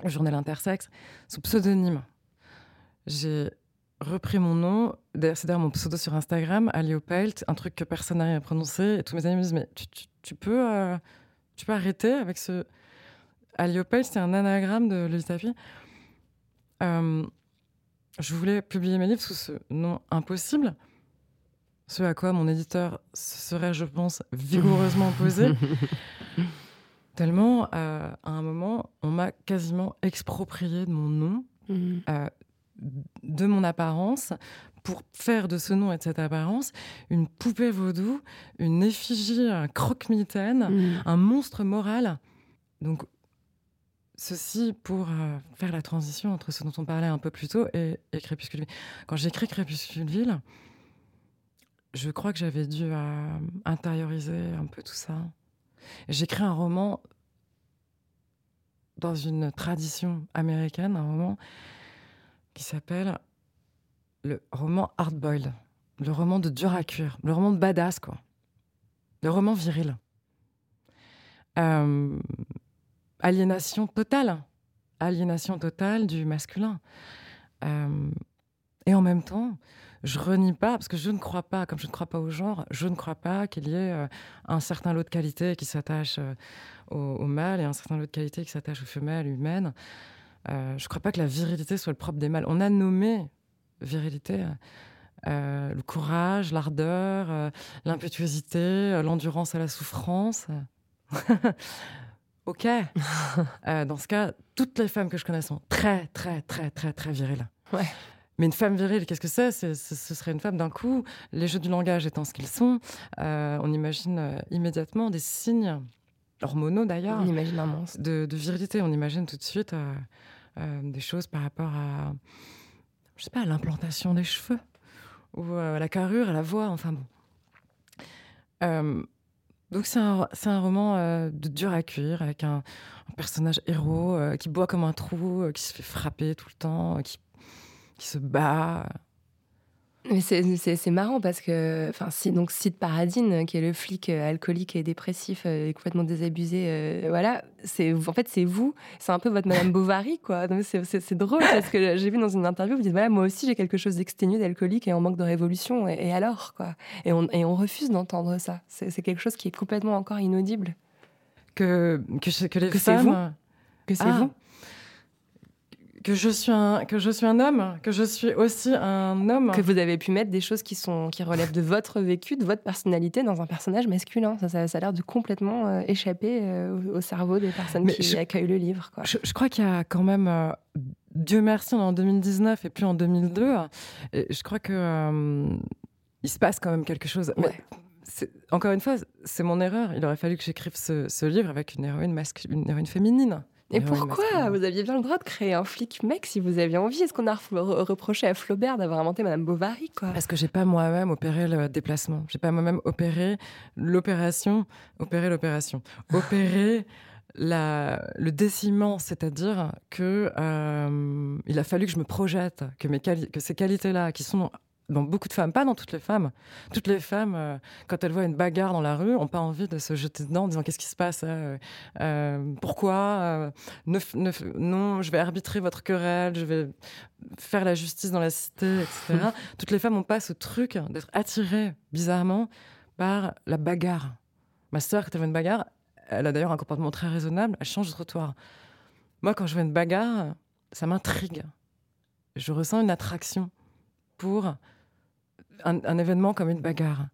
le journal intersexe, sous pseudonyme. J'ai repris mon nom, c'est d'ailleurs mon pseudo sur Instagram, Aliopelt, un truc que personne n'arrive à prononcer, et tous mes amis me disent, mais tu, peux, euh, tu peux arrêter avec ce... Aliopelt, c'est un anagramme de Lolita euh, je voulais publier mes livres sous ce nom impossible, ce à quoi mon éditeur serait, je pense, vigoureusement opposé. Tellement, euh, à un moment, on m'a quasiment exproprié de mon nom, mhm. euh, de mon apparence, pour faire de ce nom et de cette apparence une poupée vaudou, une effigie, un croque-mitaine, mhm. un monstre moral. Donc, ceci pour euh, faire la transition entre ce dont on parlait un peu plus tôt et, et Crépuscule Quand j'écris Crépuscule je crois que j'avais dû euh, intérioriser un peu tout ça. J'écris un roman dans une tradition américaine, un roman qui s'appelle le roman hard-boiled, le roman de dur à cuire, le roman de badass, quoi. Le roman viril. Euh, aliénation totale, aliénation totale du masculin. Euh, et en même temps, je renie pas, parce que je ne crois pas, comme je ne crois pas au genre, je ne crois pas qu'il y ait euh, un certain lot de qualités qui s'attache euh, au, mâle et un certain lot de qualités qui s'attache aux femelles humaines. je ne crois pas que la virilité soit le propre des mâles. On a nommé virilité le courage, l'ardeur, l'impétuosité, l'endurance à la souffrance. Ok. Euh, dans ce cas, toutes les femmes que je connais sont très, très, très, très, très viriles. Ouais. Mais une femme virile, qu'est-ce que c'est? Ce serait une femme d'un coup. Les jeux du langage étant ce qu'ils sont, euh, on imagine euh, immédiatement des signes hormonaux d'ailleurs. On imagine un monstre. De, virilité. On imagine tout de suite des choses par rapport à, je sais pas, l'implantation des cheveux ou à la carrure, à la voix. Enfin bon. Donc c'est un, un, roman euh, de dur à cuire, avec un, personnage héros euh, qui boit comme un trou, euh, qui se fait frapper tout le temps, qui, qui se bat. C'est marrant parce que, enfin, si, donc Sid Paradine, qui est le flic euh, alcoolique et dépressif euh, et complètement désabusé, euh, voilà, c'est en fait c'est vous, c'est un peu votre Madame Bovary, quoi. C'est drôle parce que j'ai vu dans une interview, vous dites voilà, moi aussi j'ai quelque chose d'exténué, d'alcoolique et en manque de révolution, et, alors, quoi. Et on, et on refuse d'entendre ça. C'est quelque chose qui est complètement encore inaudible. Que que, que les que femmes, que c'est vous que je suis un que je suis un homme, que je suis aussi un homme. Que vous avez pu mettre des choses qui sont qui relèvent de votre vécu, de votre personnalité dans un personnage masculin. Ça, ça, a l'air de complètement euh, échapper euh, au, cerveau des personnes qui accueillent le livre. Quoi. Je, crois qu'il y a quand même. Euh, Dieu merci, on est en 2019 et puis en 2002. Et je crois que il se passe quand même quelque chose. Mais encore une fois, c'est mon erreur. Il aurait fallu que j'écrive ce, ce, livre avec une héroïne masculine, une héroïne féminine. Et pourquoi Vous aviez bien le droit de créer un flic mec si vous aviez envie? Est-ce qu'on a reproché à Flaubert d'avoir inventé Madame Bovary quoi? Parce que j'ai pas moi-même opéré le déplacement. J'ai pas moi-même opéré l'opération, opéré l'opération, opéré la, le déciment, c'est-à-dire que euh, il a fallu que je me projette, que mes que ces qualités-là, qui sont dans beaucoup de femmes, pas dans toutes les femmes. Toutes les femmes, euh, quand elles voient une bagarre dans la rue, ont pas envie de se jeter dedans en disant qu'est-ce qui se passe, euh, euh pourquoi, non, je vais arbitrer votre querelle, je vais faire la justice dans la cité, etc. toutes les femmes ont pas ce truc d'être attirées bizarrement par la bagarre. Ma sœur, quand elle voit une bagarre, elle a d'ailleurs un comportement très raisonnable, elle change de trottoir. Moi, quand je vois une bagarre, ça m'intrigue. je ressens une attraction pour un, un événement comme une bagarre.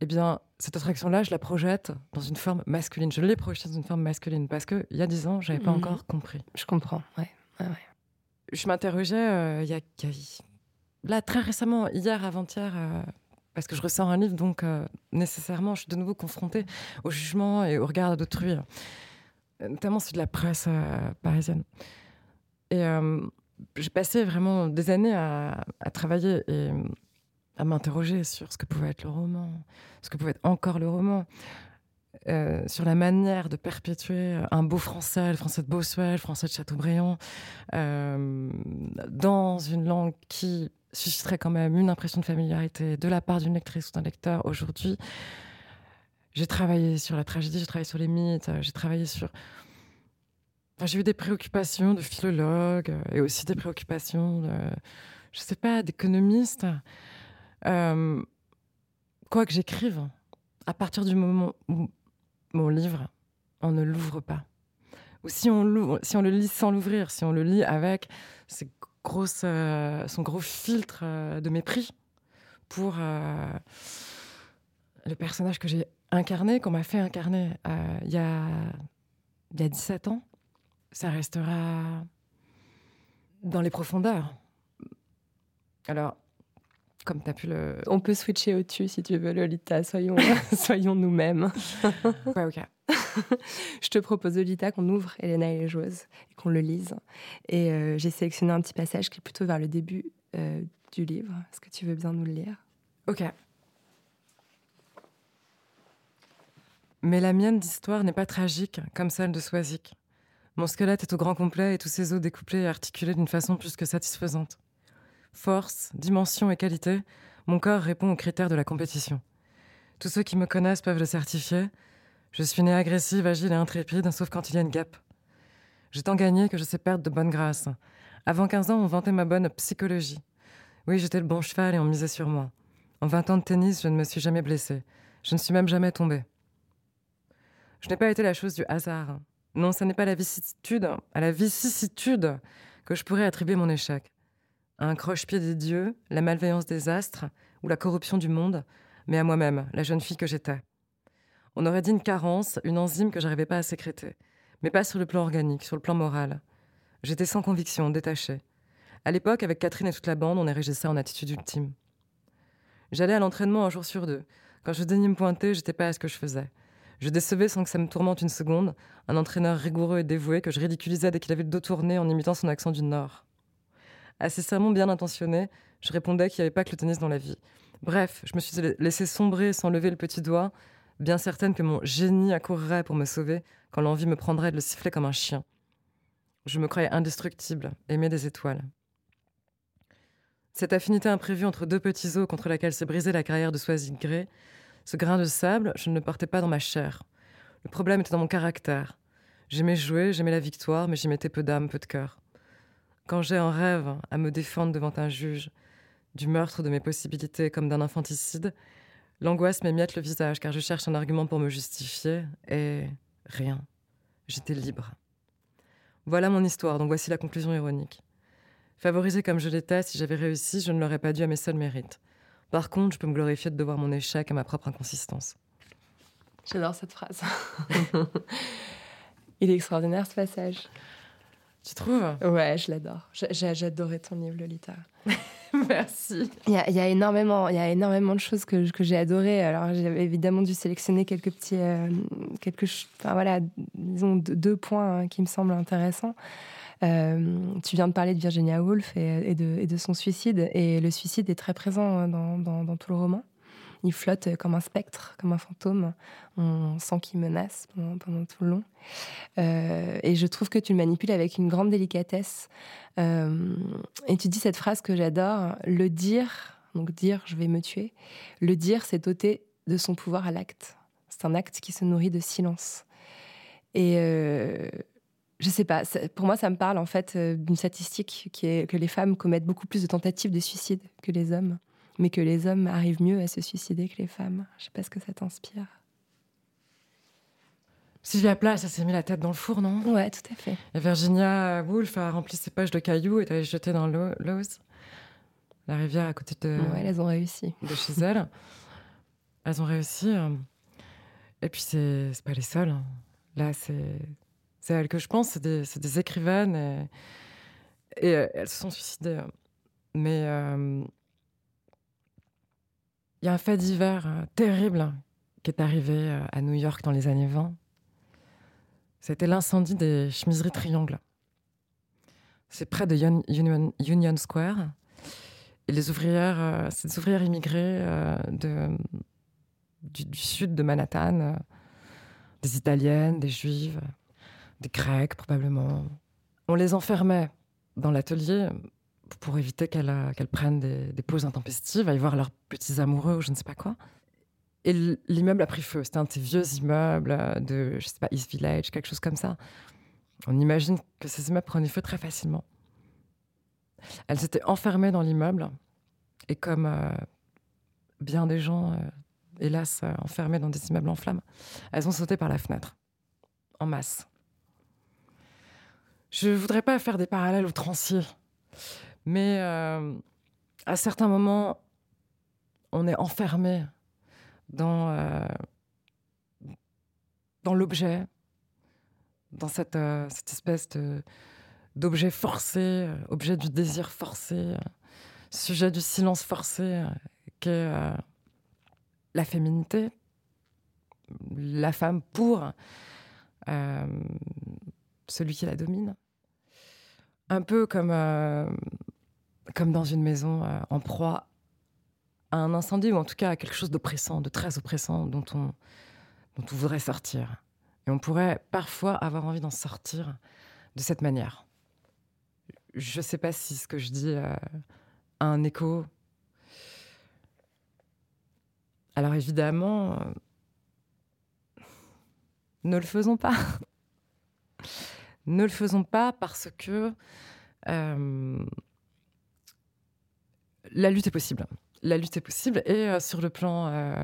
Eh bien, cette attraction-là, je la projette dans une forme masculine. Je l'ai projetée dans une forme masculine parce qu'il y a dix ans, j'avais pas Mhm. encore compris. Je comprends, ouais. ouais, ouais. Je m'interrogeais euh, il y, a, là très récemment, hier, avant-hier, euh, parce que je ressors un livre, donc euh, nécessairement, je suis de nouveau confrontée au jugement et au regard d'autrui, notamment celui de la presse parisienne. Et j'ai passé vraiment des années à, travailler et à m'interroger sur ce que pouvait être le roman, ce que pouvait être encore le roman. euh, sur la manière de perpétuer un beau français, le français de Bossuet, le français de Chateaubriand, euh, dans une langue qui susciterait quand même une impression de familiarité de la part d'une lectrice ou d'un lecteur aujourd'hui. J'ai travaillé sur la tragédie, j'ai travaillé sur les mythes, j'ai travaillé sur... J'ai eu des préoccupations de philologue euh, et aussi des préoccupations de, je sais pas, d'économiste. Euh, quoi que j'écrive, à partir du moment où mon livre, on ne l'ouvre pas. Ou si on, le lit sans l'ouvrir, si on le lit avec euh, son gros filtre de mépris pour le personnage que j'ai incarné, qu'on m'a fait incarner il y, a, il y a 17 ans, ça restera dans les profondeurs. Alors, comme tu as pu le... On peut switcher au-dessus si tu veux, Lolita. Soyons, soyons nous-mêmes. Ouais, ok. Je te propose, Lolita, qu'on ouvre Elena et les joueuses et qu'on le lise. Et euh, j'ai sélectionné un petit passage qui est plutôt vers le début euh, du livre. Est-ce que tu veux bien nous le lire? Ok. Mais la mienne d'histoire n'est pas tragique comme celle de Swazik. Mon squelette est au grand complet et tous ses os découplés et articulés d'une façon plus que satisfaisante. Force, dimension et qualité, mon corps répond aux critères de la compétition. Tous ceux qui me connaissent peuvent le certifier. Je suis née agressive, agile et intrépide, sauf quand il y a une guêpe. J'ai tant gagné que je sais perdre de bonne grâce. Avant 15 ans, on vantait ma bonne psychologie. Oui, j'étais le bon cheval et on misait sur moi. En 20 ans de tennis, je ne me suis jamais blessée. Je ne suis même jamais tombée. Je n'ai pas été la chose du hasard. Non, ce n'est pas la vicissitude, à la vicissitude que je pourrais attribuer mon échec. À un croche-pied des dieux, la malveillance des astres ou la corruption du monde, mais à moi-même, la jeune fille que j'étais. On aurait dit une carence, une enzyme que j'arrivais pas à sécréter. Mais pas sur le plan organique, sur le plan moral. J'étais sans conviction, détachée. À l'époque, avec Catherine et toute la bande, on érigeait ça en attitude ultime. J'allais à l'entraînement un jour sur deux. Quand je daignais me pointer, j'étais pas à ce que je faisais. Je décevais sans que ça me tourmente une seconde, un entraîneur rigoureux et dévoué que je ridiculisais dès qu'il avait le dos tourné en imitant son accent du Nord. Assez serment bien intentionné, je répondais qu'il n'y avait pas que le tennis dans la vie. Bref, je me suis laissé sombrer sans lever le petit doigt, bien certaine que mon génie accourrait pour me sauver quand l'envie me prendrait de le siffler comme un chien. Je me croyais indestructible, aimée des étoiles. Cette affinité imprévue entre deux petits os contre laquelle s'est brisée la carrière de Swazik Grey, ce grain de sable, je ne le portais pas dans ma chair. Le problème était dans mon caractère. J'aimais jouer, j'aimais la victoire, mais j'y mettais peu d'âme, peu de cœur. Quand j'ai un rêve à me défendre devant un juge, du meurtre de mes possibilités comme d'un infanticide, l'angoisse m'émiette le visage car je cherche un argument pour me justifier et rien. J'étais libre. Voilà mon histoire, donc voici la conclusion ironique. Favorisée comme je l'étais, si j'avais réussi, je ne l'aurais pas dû à mes seuls mérites. Par contre, je peux me glorifier de devoir mon échec à ma propre inconsistance. J'adore cette phrase. Il est extraordinaire ce passage. Tu trouves? Ouais, je l'adore. J'adorais ton livre, Lolita. Merci. Il y a, il y a énormément, il y a énormément de choses que, que j'ai adorées. Alors, j'ai évidemment dû sélectionner quelques petits, euh, quelques, enfin voilà, disons deux, deux points hein, qui me semblent intéressants. Euh, tu viens de parler de Virginia Woolf et, de, son suicide, et le suicide est très présent dans, tout le roman. Il flotte comme un spectre, comme un fantôme. On sent qu'il menace pendant, tout le long. Euh, et je trouve que tu le manipules avec une grande délicatesse. Euh, et tu dis cette phrase que j'adore, le dire, donc dire je vais me tuer, le dire c'est ôter de son pouvoir à l'acte. C'est un acte qui se nourrit de silence. Et je sais pas, pour moi ça me parle en fait euh, d'une statistique qui est que les femmes commettent beaucoup plus de tentatives de suicide que les hommes, mais que les hommes arrivent mieux à se suicider que les femmes. Je sais pas ce que ça t'inspire. Sylvia Plath, ça s'est mis la tête dans le four, non? Ouais, tout à fait. Et Virginia Woolf a rempli ses poches de cailloux et se jeter dans l'Ouse, la rivière à côté de, Ouais, elles ont réussi. de chez elles. Elles ont réussi. euh. Et puis, c'est c'est pas les seules. hein. Là, c'est c'est elles que je pense. C'est des, écrivaines. Et, euh, elles se sont suicidées. Mais euh, il y a un fait divers euh, terrible qui est arrivé euh, à New York dans les années 20. C'était l'incendie des chemiseries Triangle. C'est près de Union, Square. Et les ouvrières, euh, c'est des ouvrières immigrées euh, du, sud de Manhattan, euh, des Italiennes, des Juives, des Grecs probablement. On les enfermait dans l'atelier pour éviter qu'elles prennent des, pauses intempestives, y voir leurs petits amoureux ou je ne sais pas quoi. Et l'immeuble a pris feu. C'était un de ces vieux immeubles euh, de, je sais pas, East Village, quelque chose comme ça. On imagine que ces immeubles prenaient feu très facilement. Elles étaient enfermées dans l'immeuble. Et comme euh, bien des gens, euh, hélas, enfermés dans des immeubles en flammes, elles ont sauté par la fenêtre. En masse. Je voudrais pas faire des parallèles outranciers. Mais euh, à certains moments, on est enfermé dans, euh, dans l'objet, dans cette, euh, cette espèce d'objet forcé, objet du désir forcé, sujet du silence forcé, qu'est la féminité, la femme pour celui qui la domine. Un peu comme, euh, comme dans une maison euh, en proie à un incendie, ou en tout cas à quelque chose d'oppressant, de très oppressant, dont on, dont on voudrait sortir. Et on pourrait parfois avoir envie d'en sortir de cette manière. Je ne sais pas si ce que je dis euh, a un écho. Alors évidemment, ne le faisons pas. ne le faisons pas parce que euh, la lutte est possible. La lutte est possible et euh, sur le plan euh,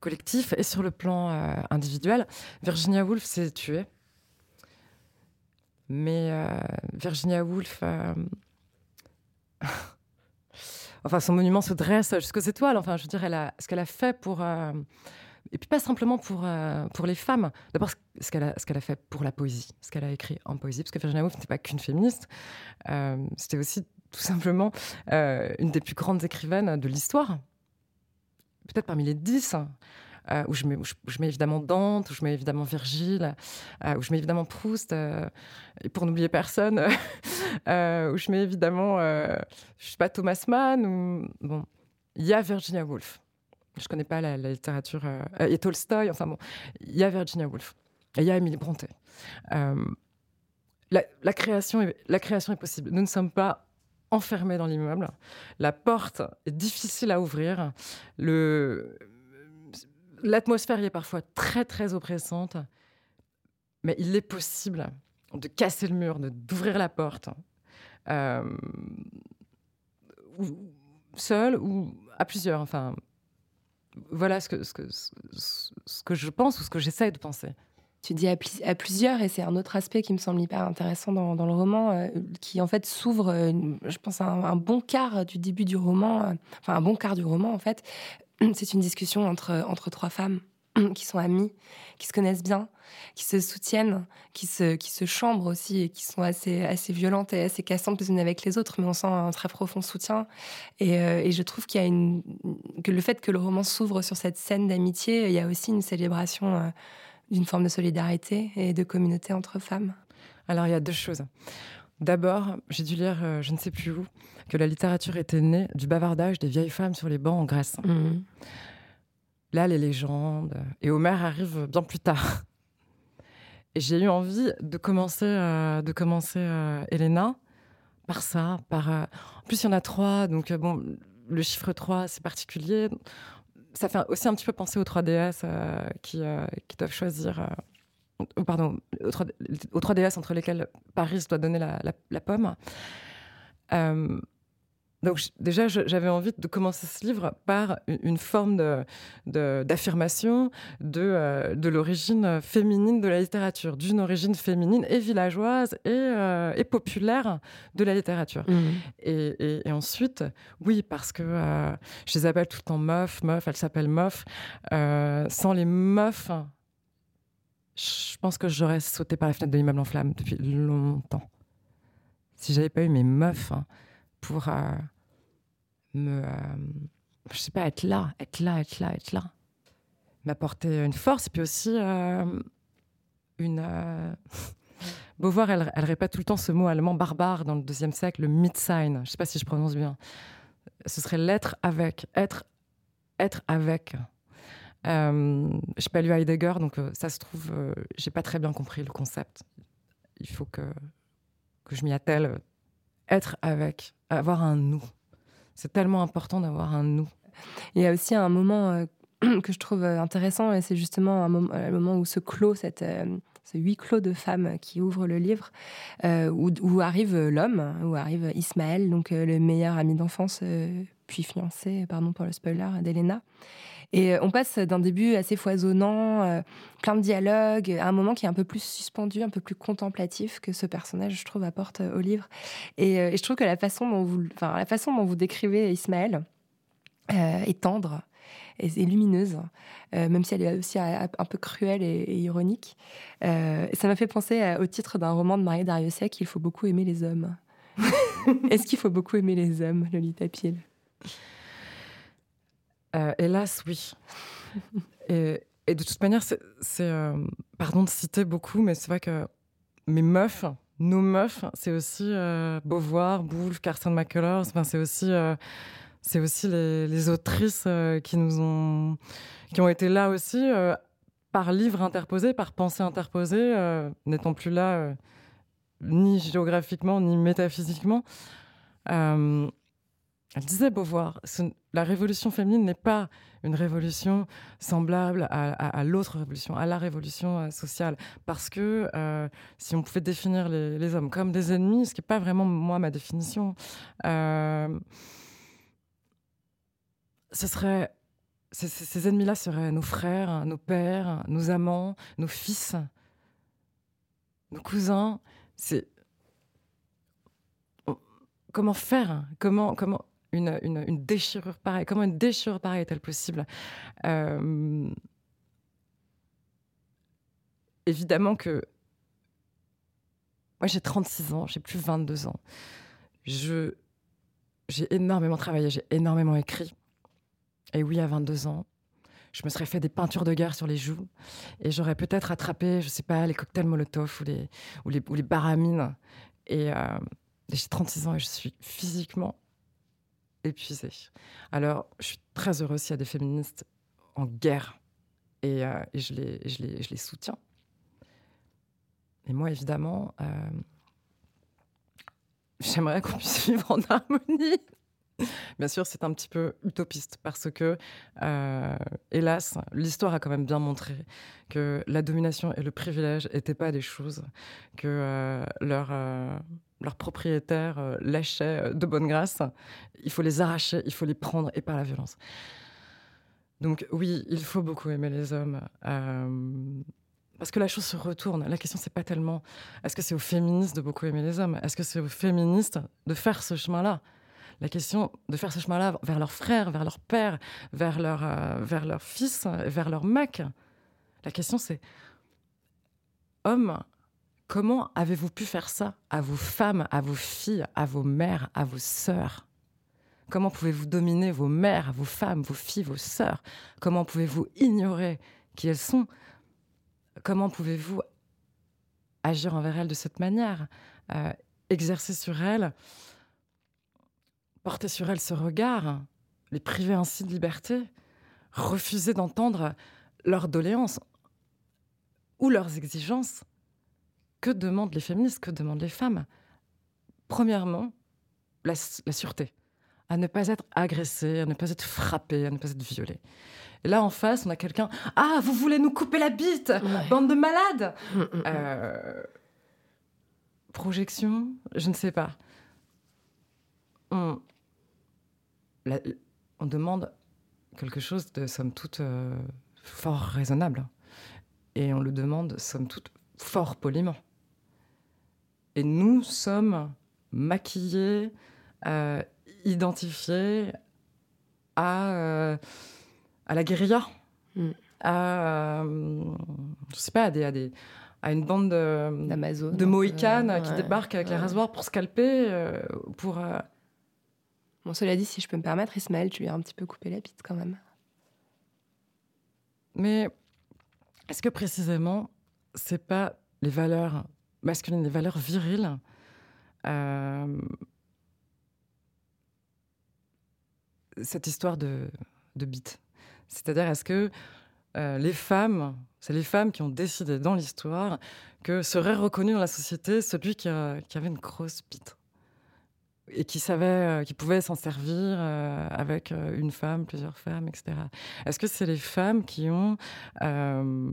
collectif et sur le plan individuel. Virginia Woolf s'est tuée. Mais Virginia Woolf, enfin son monument se dresse jusqu'aux étoiles. Enfin, je veux dire, elle a, ce qu'elle a fait pour, et puis pas simplement pour euh, pour les femmes. D'abord, ce- qu'elle a, qu'elle a fait pour la poésie, ce qu'elle a écrit en poésie, parce que Virginia Woolf n'était pas qu'une féministe. Euh, C'était aussi tout simplement euh, une des plus grandes écrivaines de l'histoire. Peut-être parmi les dix. où, je mets, évidemment Dante, où je mets évidemment Virgile, où je mets évidemment Proust, et pour n'oublier personne, où je mets évidemment, je sais pas, Thomas Mann, ou bon, il y a Virginia Woolf. Je connais pas la, la littérature, euh, et Tolstoy, enfin bon, il y a Virginia Woolf, et il y a Emily Brontë. Euh, la, création est, la création est possible. Nous ne sommes pas enfermés dans l'immeuble. La porte est difficile à ouvrir. L'atmosphère y est parfois très très oppressante, mais il est possible de casser le mur, de d'ouvrir la porte, euh, seul ou à plusieurs. Enfin, voilà ce que, ce que, ce, que je pense ou ce que j'essaye de penser. Tu dis à, à plusieurs, et c'est un autre aspect qui me semble hyper intéressant dans, dans le roman, euh, qui en fait s'ouvre, euh, je pense, un, un bon quart du début du roman, euh, enfin un bon quart du roman en fait. C'est une discussion entre, entre trois femmes qui sont amies, qui se connaissent bien, qui se soutiennent, qui se, qui se chambrent aussi et qui sont assez, assez violentes et assez cassantes les unes avec les autres, mais on sent un très profond soutien. Et, euh, et je trouve qu'il y a une, que le fait que le roman s'ouvre sur cette scène d'amitié, il y a aussi une célébration euh, d'une forme de solidarité et de communauté entre femmes. Alors, il y a deux choses. D'abord, j'ai dû lire, euh, je ne sais plus où, que la littérature était née du bavardage des vieilles femmes sur les bancs en Grèce. Là, les légendes. Et Homère arrive bien plus tard. Et j'ai eu envie de commencer, euh, de commencer euh, Helena par ça. Par, euh, En plus, il y en a trois. Donc, bon, le chiffre 3, c'est particulier. Ça fait aussi un petit peu penser aux trois déesses euh, qui, qui doivent choisir. oh, pardon, aux trois, aux trois déesses entre lesquelles Paris doit donner la- la pomme. Donc déjà, j'avais envie de commencer ce livre par une forme d'affirmation de, euh, de, l'origine féminine de la littérature, d'une origine féminine et villageoise et, euh, et populaire de la littérature. Mmh. Et, et, ensuite, oui, parce que euh, je les appelle tout le temps meufs, meufs, elles s'appellent meufs. sans les meufs, je pense que j'aurais sauté par la fenêtre de l'immeuble en flammes depuis longtemps. Si j'avais pas eu mes meufs pour me, euh, je sais pas, être là, être là, être là, être là, m'apporter une force, puis aussi euh, une. Euh, Beauvoir, elle, répète tout le temps ce mot allemand barbare dans le deuxième siècle, le Mitsein. Je sais pas si je prononce bien. Ce serait l'être avec, être, être avec. Euh, je pas lu Heidegger, donc ça se trouve, j'ai pas très bien compris le concept. Il faut que, que je m'y attelle. Être avec, avoir un nous. C'est tellement important d'avoir un nous. Il y a aussi un moment euh, que je trouve euh, intéressant, et c'est justement un moment, euh, le moment où se clôt cette, ce huis clos de femmes qui ouvre le livre, où, où, arrive l'homme, où arrive Ismaël, donc le meilleur ami d'enfance, puis fiancé, pardon pour le spoiler, d'Elena. Et on passe d'un début assez foisonnant, plein de dialogues, à un moment qui est un peu plus suspendu, un peu plus contemplatif que ce personnage, je trouve, apporte au livre. Et, je trouve que la façon dont vous, enfin, la façon dont vous décrivez Ismaël est tendre et, lumineuse, même si elle est aussi un peu cruelle et, ironique. ça m'a fait penser au titre d'un roman de Marie Dariussec, Il faut beaucoup aimer les hommes. Est-ce qu'il faut beaucoup aimer les hommes, Lolita Pile euh, hélas, oui. et, de toute manière, c'est, euh, pardon de citer beaucoup, mais c'est vrai que mes meufs, nos meufs, c'est aussi euh, Beauvoir, Boulle, Carson McCullers. Enfin, c'est aussi, c'est aussi les, autrices qui nous ont, qui ont été là aussi par livre interposé, par pensée interposée, n'étant plus là ni géographiquement ni métaphysiquement. Elle disait Beauvoir, la révolution féminine n'est pas une révolution semblable à, l'autre révolution, à la révolution euh, sociale. Parce que euh, si on pouvait définir les, hommes comme des ennemis, ce qui n'est pas vraiment moi ma définition, euh, ce serait, ces ennemis-là seraient nos frères, nos pères, nos amants, nos fils, nos cousins. C'est comment faire? Comment comment une, une, déchirure pareille Comment une déchirure pareille est-elle possible? Euh, Évidemment que moi j'ai 36 ans, j'ai plus 22 ans. Je j'ai énormément travaillé, j'ai énormément écrit. Et oui, à 22 ans, je me serais fait des peintures de guerre sur les joues et j'aurais peut-être attrapé, je sais pas, les cocktails Molotov ou les, ou les, ou les baramines. Et, euh, j'ai 36 ans et je suis physiquement épuisée. Alors, je suis très heureuse s'il y a des féministes en guerre et, euh, je, les, soutiens. Et moi, évidemment, euh, j'aimerais qu'on puisse vivre en harmonie. Bien sûr, c'est un petit peu utopiste parce que, euh, hélas, l'histoire a quand même bien montré que la domination et le privilège n'étaient pas des choses que leur leurs propriétaires euh, lâchaient euh, de bonne grâce. Il faut les arracher, il faut les prendre et par la violence. Donc oui, il faut beaucoup aimer les hommes. Euh, parce que la chose se retourne. La question, c'est pas tellement est-ce que c'est aux féministes de beaucoup aimer les hommes? Est-ce que c'est aux féministes de faire ce chemin-là? La question de faire ce chemin-là vers leurs frères, vers leurs pères, vers leurs leurs fils, vers leurs mecs. La question, c'est hommes, Comment avez-vous pu faire ça à vos femmes, à vos filles, à vos mères, à vos sœurs? Comment pouvez-vous dominer vos mères, vos femmes, vos filles, vos sœurs? Comment pouvez-vous ignorer qui elles sont? Comment pouvez-vous agir envers elles de cette manière? Euh, Exercer sur elles, porter sur elles ce regard, les priver ainsi de liberté, refuser d'entendre leurs doléances ou leurs exigences que demandent les féministes, que demandent les femmes? Premièrement, la, sûreté. À ne pas être agressé, à ne pas être frappé, à ne pas être violé. Et là, en face, on a quelqu'un. Ah, vous voulez nous couper la bite Bande de malades mm, mm, mm. Euh, Projection Je ne sais pas. la- on demande quelque chose de somme toute euh, fort raisonnable. Et on le demande somme toute fort poliment. Et nous sommes maquillés, euh, identifiés à, euh, à la guérilla, Mm. à, euh, je sais pas, à, des, à, des- à une bande de, de qui débarquent avec les ouais. rasoirs pour scalper, euh, pour... euh, Bon, cela dit, si je peux me permettre, Ismaël, tu lui as un petit peu coupé la bite quand même. Mais est-ce que précisément, c'est pas les valeurs masculines, les valeurs viriles euh, cette histoire de, de bite C'est-à-dire, est-ce que euh, les femmes, c'est les femmes qui ont décidé dans l'histoire que serait reconnu dans la société celui qui, a- qui avait une grosse bite et qui savait, euh, qui pouvait s'en servir euh, avec euh, une femme, plusieurs femmes, etc. Est-ce que c'est les femmes qui ont euh,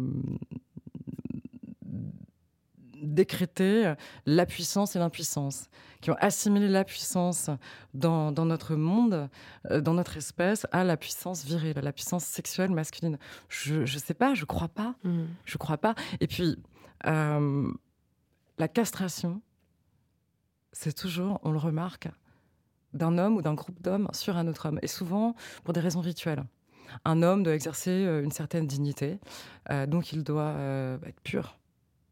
décrété la puissance et l'impuissance, qui ont assimilé la puissance dans, dans notre monde, euh, dans notre espèce, à la puissance virile, à la puissance sexuelle masculine Je ne sais pas, je crois pas. Mm. Je crois pas. Et puis, euh, la castration, c'est toujours, on le remarque, d'un homme ou d'un groupe d'hommes sur un autre homme. Et souvent pour des raisons rituelles. Un homme doit exercer euh, une certaine dignité, euh, donc il doit euh, être pur,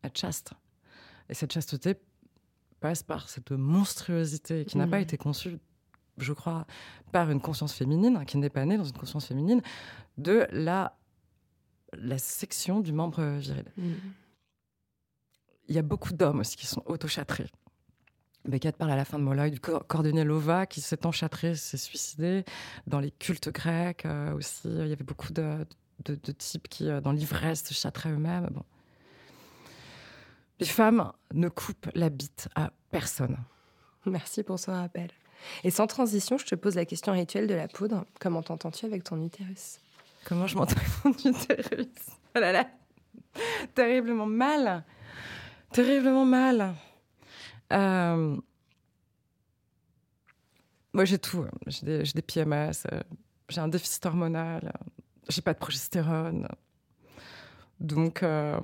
être chaste. Et cette chasteté passe par cette monstruosité qui n'a Mhm. pas été conçue, je crois, par une conscience féminine, qui n'est pas née dans une conscience féminine, de la, la section du membre viril. Mm. Il y a beaucoup d'hommes aussi qui sont auto-châtrés. Beckett parle à la fin de Moloch du cor- cordonnier Lova qui s'est enchâtré, s'est suicidé. Dans les cultes grecs euh, aussi, il y avait beaucoup de, de- de types qui, euh, dans l'ivresse, se châtraient eux-mêmes. Bon. Les femmes ne coupent la bite à personne. Merci pour ce rappel. Et sans transition, je te pose la question rituelle de la poudre. Comment t'entends-tu avec ton utérus? Comment je m'entends avec mon utérus? Oh là là Terriblement mal Terriblement mal Euh, Moi, j'ai tout. J'ai des, j'ai des PMS, euh, j'ai un déficit hormonal, euh, j'ai pas de progestérone. Donc, euh,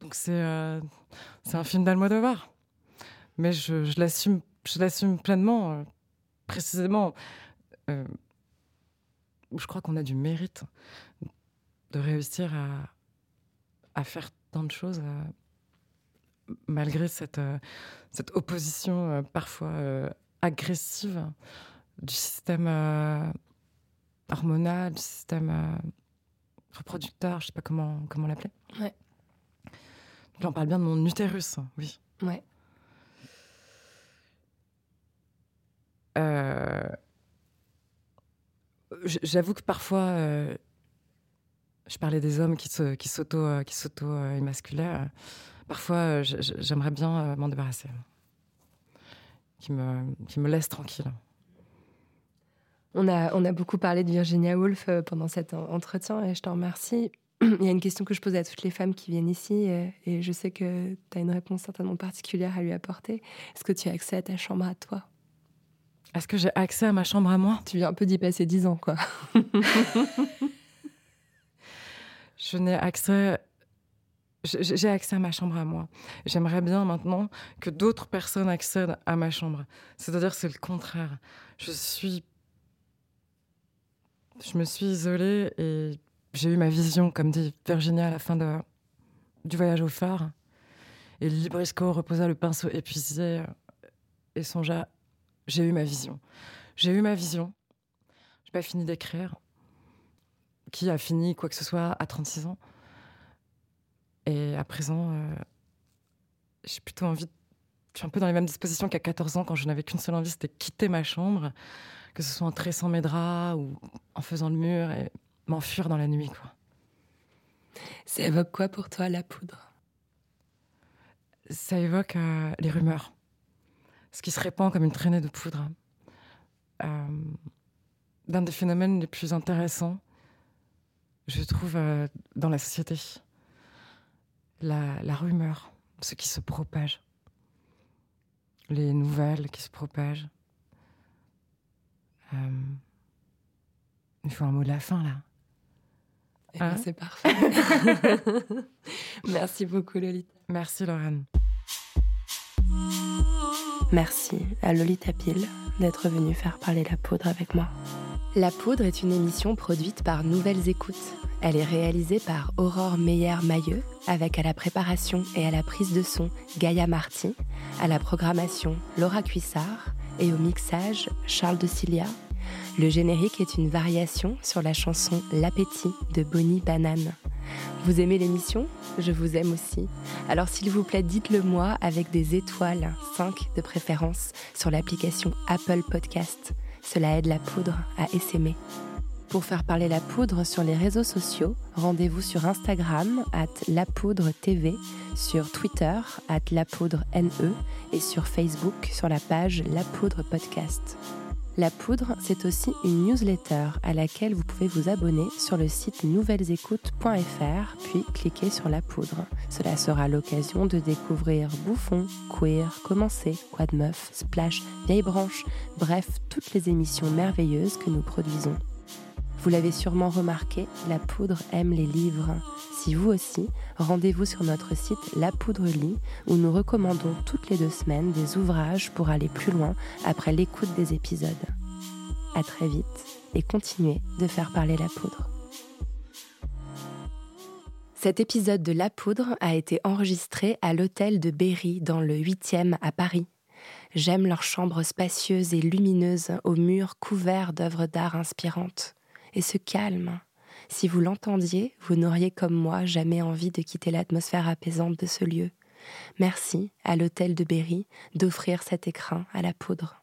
donc c'est euh, c'est un film d'Almodovar. Mais je, je l'assume pleinement, euh, précisément. euh, je crois qu'on a du mérite de réussir à, faire tant de choses malgré cette, opposition parfois agressive du système hormonal, du système reproducteur, je sais pas comment, comment l'appeler. J'en parle bien de mon utérus, oui. Ouais. Euh, J'avoue que parfois, euh, je parlais des hommes qui s'auto, euh, qui émasculaient. parfois, j'aimerais bien m'en débarrasser, qui me, qui me laisse tranquille. On a, on a beaucoup parlé de Virginia Woolf pendant cet en- entretien et je t'en remercie. Il y a une question que je pose à toutes les femmes qui viennent ici euh, et je sais que tu as une réponse certainement particulière à lui apporter. Est-ce que tu as accès à ta chambre à toi? Est-ce que j'ai accès à ma chambre à moi? Tu viens un peu d'y passer dix ans, quoi. Je n'ai accès. J'ai j'ai accès à ma chambre à moi. J'aimerais bien maintenant que d'autres personnes accèdent à ma chambre. C'est-à-dire, c'est le contraire. Je suis. Je me suis isolée et j'ai eu ma vision, comme dit Virginia à la fin du voyage au phare. Et Librisco reposa le pinceau épuisé et songea J'ai eu ma vision. J'ai eu ma vision. J'ai pas fini d'écrire qui a fini quoi que ce soit à 36 ans. Et à présent, euh, j'ai plutôt envie. Je suis un peu dans les mêmes dispositions qu'à 14 ans, quand je n'avais qu'une seule envie, c'était quitter ma chambre, que ce soit en tressant mes draps ou en faisant le mur et m'enfuir dans la nuit. Quoi. Ça évoque quoi pour toi, la poudre? Ça évoque euh, les rumeurs, ce qui se répand comme une traînée de poudre. Euh, L'un des phénomènes les plus intéressants, je trouve, euh, dans la société. La, la rumeur, ce qui se propage. Les nouvelles qui se propagent. Euh, il faut un mot de la fin, là. Eh ben, Hein c'est parfait. Merci beaucoup, Lolita. Merci, Laurent. Merci à Lolita Pile d'être venue faire parler la poudre avec moi. La poudre est une émission produite par Nouvelles Écoutes. Elle est réalisée par Aurore Meyer-Mailleux, avec à la préparation et à la prise de son Gaïa Marty, à la programmation Laura Cuissard et au mixage Charles de Cilia. Le générique est une variation sur la chanson L'appétit de Bonnie Banane. Vous aimez l'émission? Je vous aime aussi. Alors s'il vous plaît, dites-le moi avec des étoiles, 5 de préférence, sur l'application Apple Podcast. Cela aide la poudre à essaimer. Pour faire parler la poudre sur les réseaux sociaux, rendez-vous sur Instagram at lapoudre.tv, sur Twitter at lapoudre.ne et sur Facebook sur la page La Poudre Podcast. La Poudre, c'est aussi une newsletter à laquelle vous pouvez vous abonner sur le site nouvellesécoutes.fr, puis cliquer sur La Poudre. Cela sera l'occasion de découvrir Bouffon, Queer, Commencer, Quoi de Meuf, Splash, Vieille Branche, bref, toutes les émissions merveilleuses que nous produisons. Vous l'avez sûrement remarqué, La Poudre aime les livres. Si vous aussi, rendez-vous sur notre site La Poudre Lit, où nous recommandons toutes les deux semaines des ouvrages pour aller plus loin après l'écoute des épisodes. À très vite et continuez de faire parler la poudre. Cet épisode de La Poudre a été enregistré à l'hôtel de Berry dans le 8e à Paris. J'aime leurs chambres spacieuses et lumineuses aux murs couverts d'œuvres d'art inspirantes. Et ce calme. Si vous l'entendiez, vous n'auriez comme moi jamais envie de quitter l'atmosphère apaisante de ce lieu. Merci à l'hôtel de Berry d'offrir cet écrin à la poudre.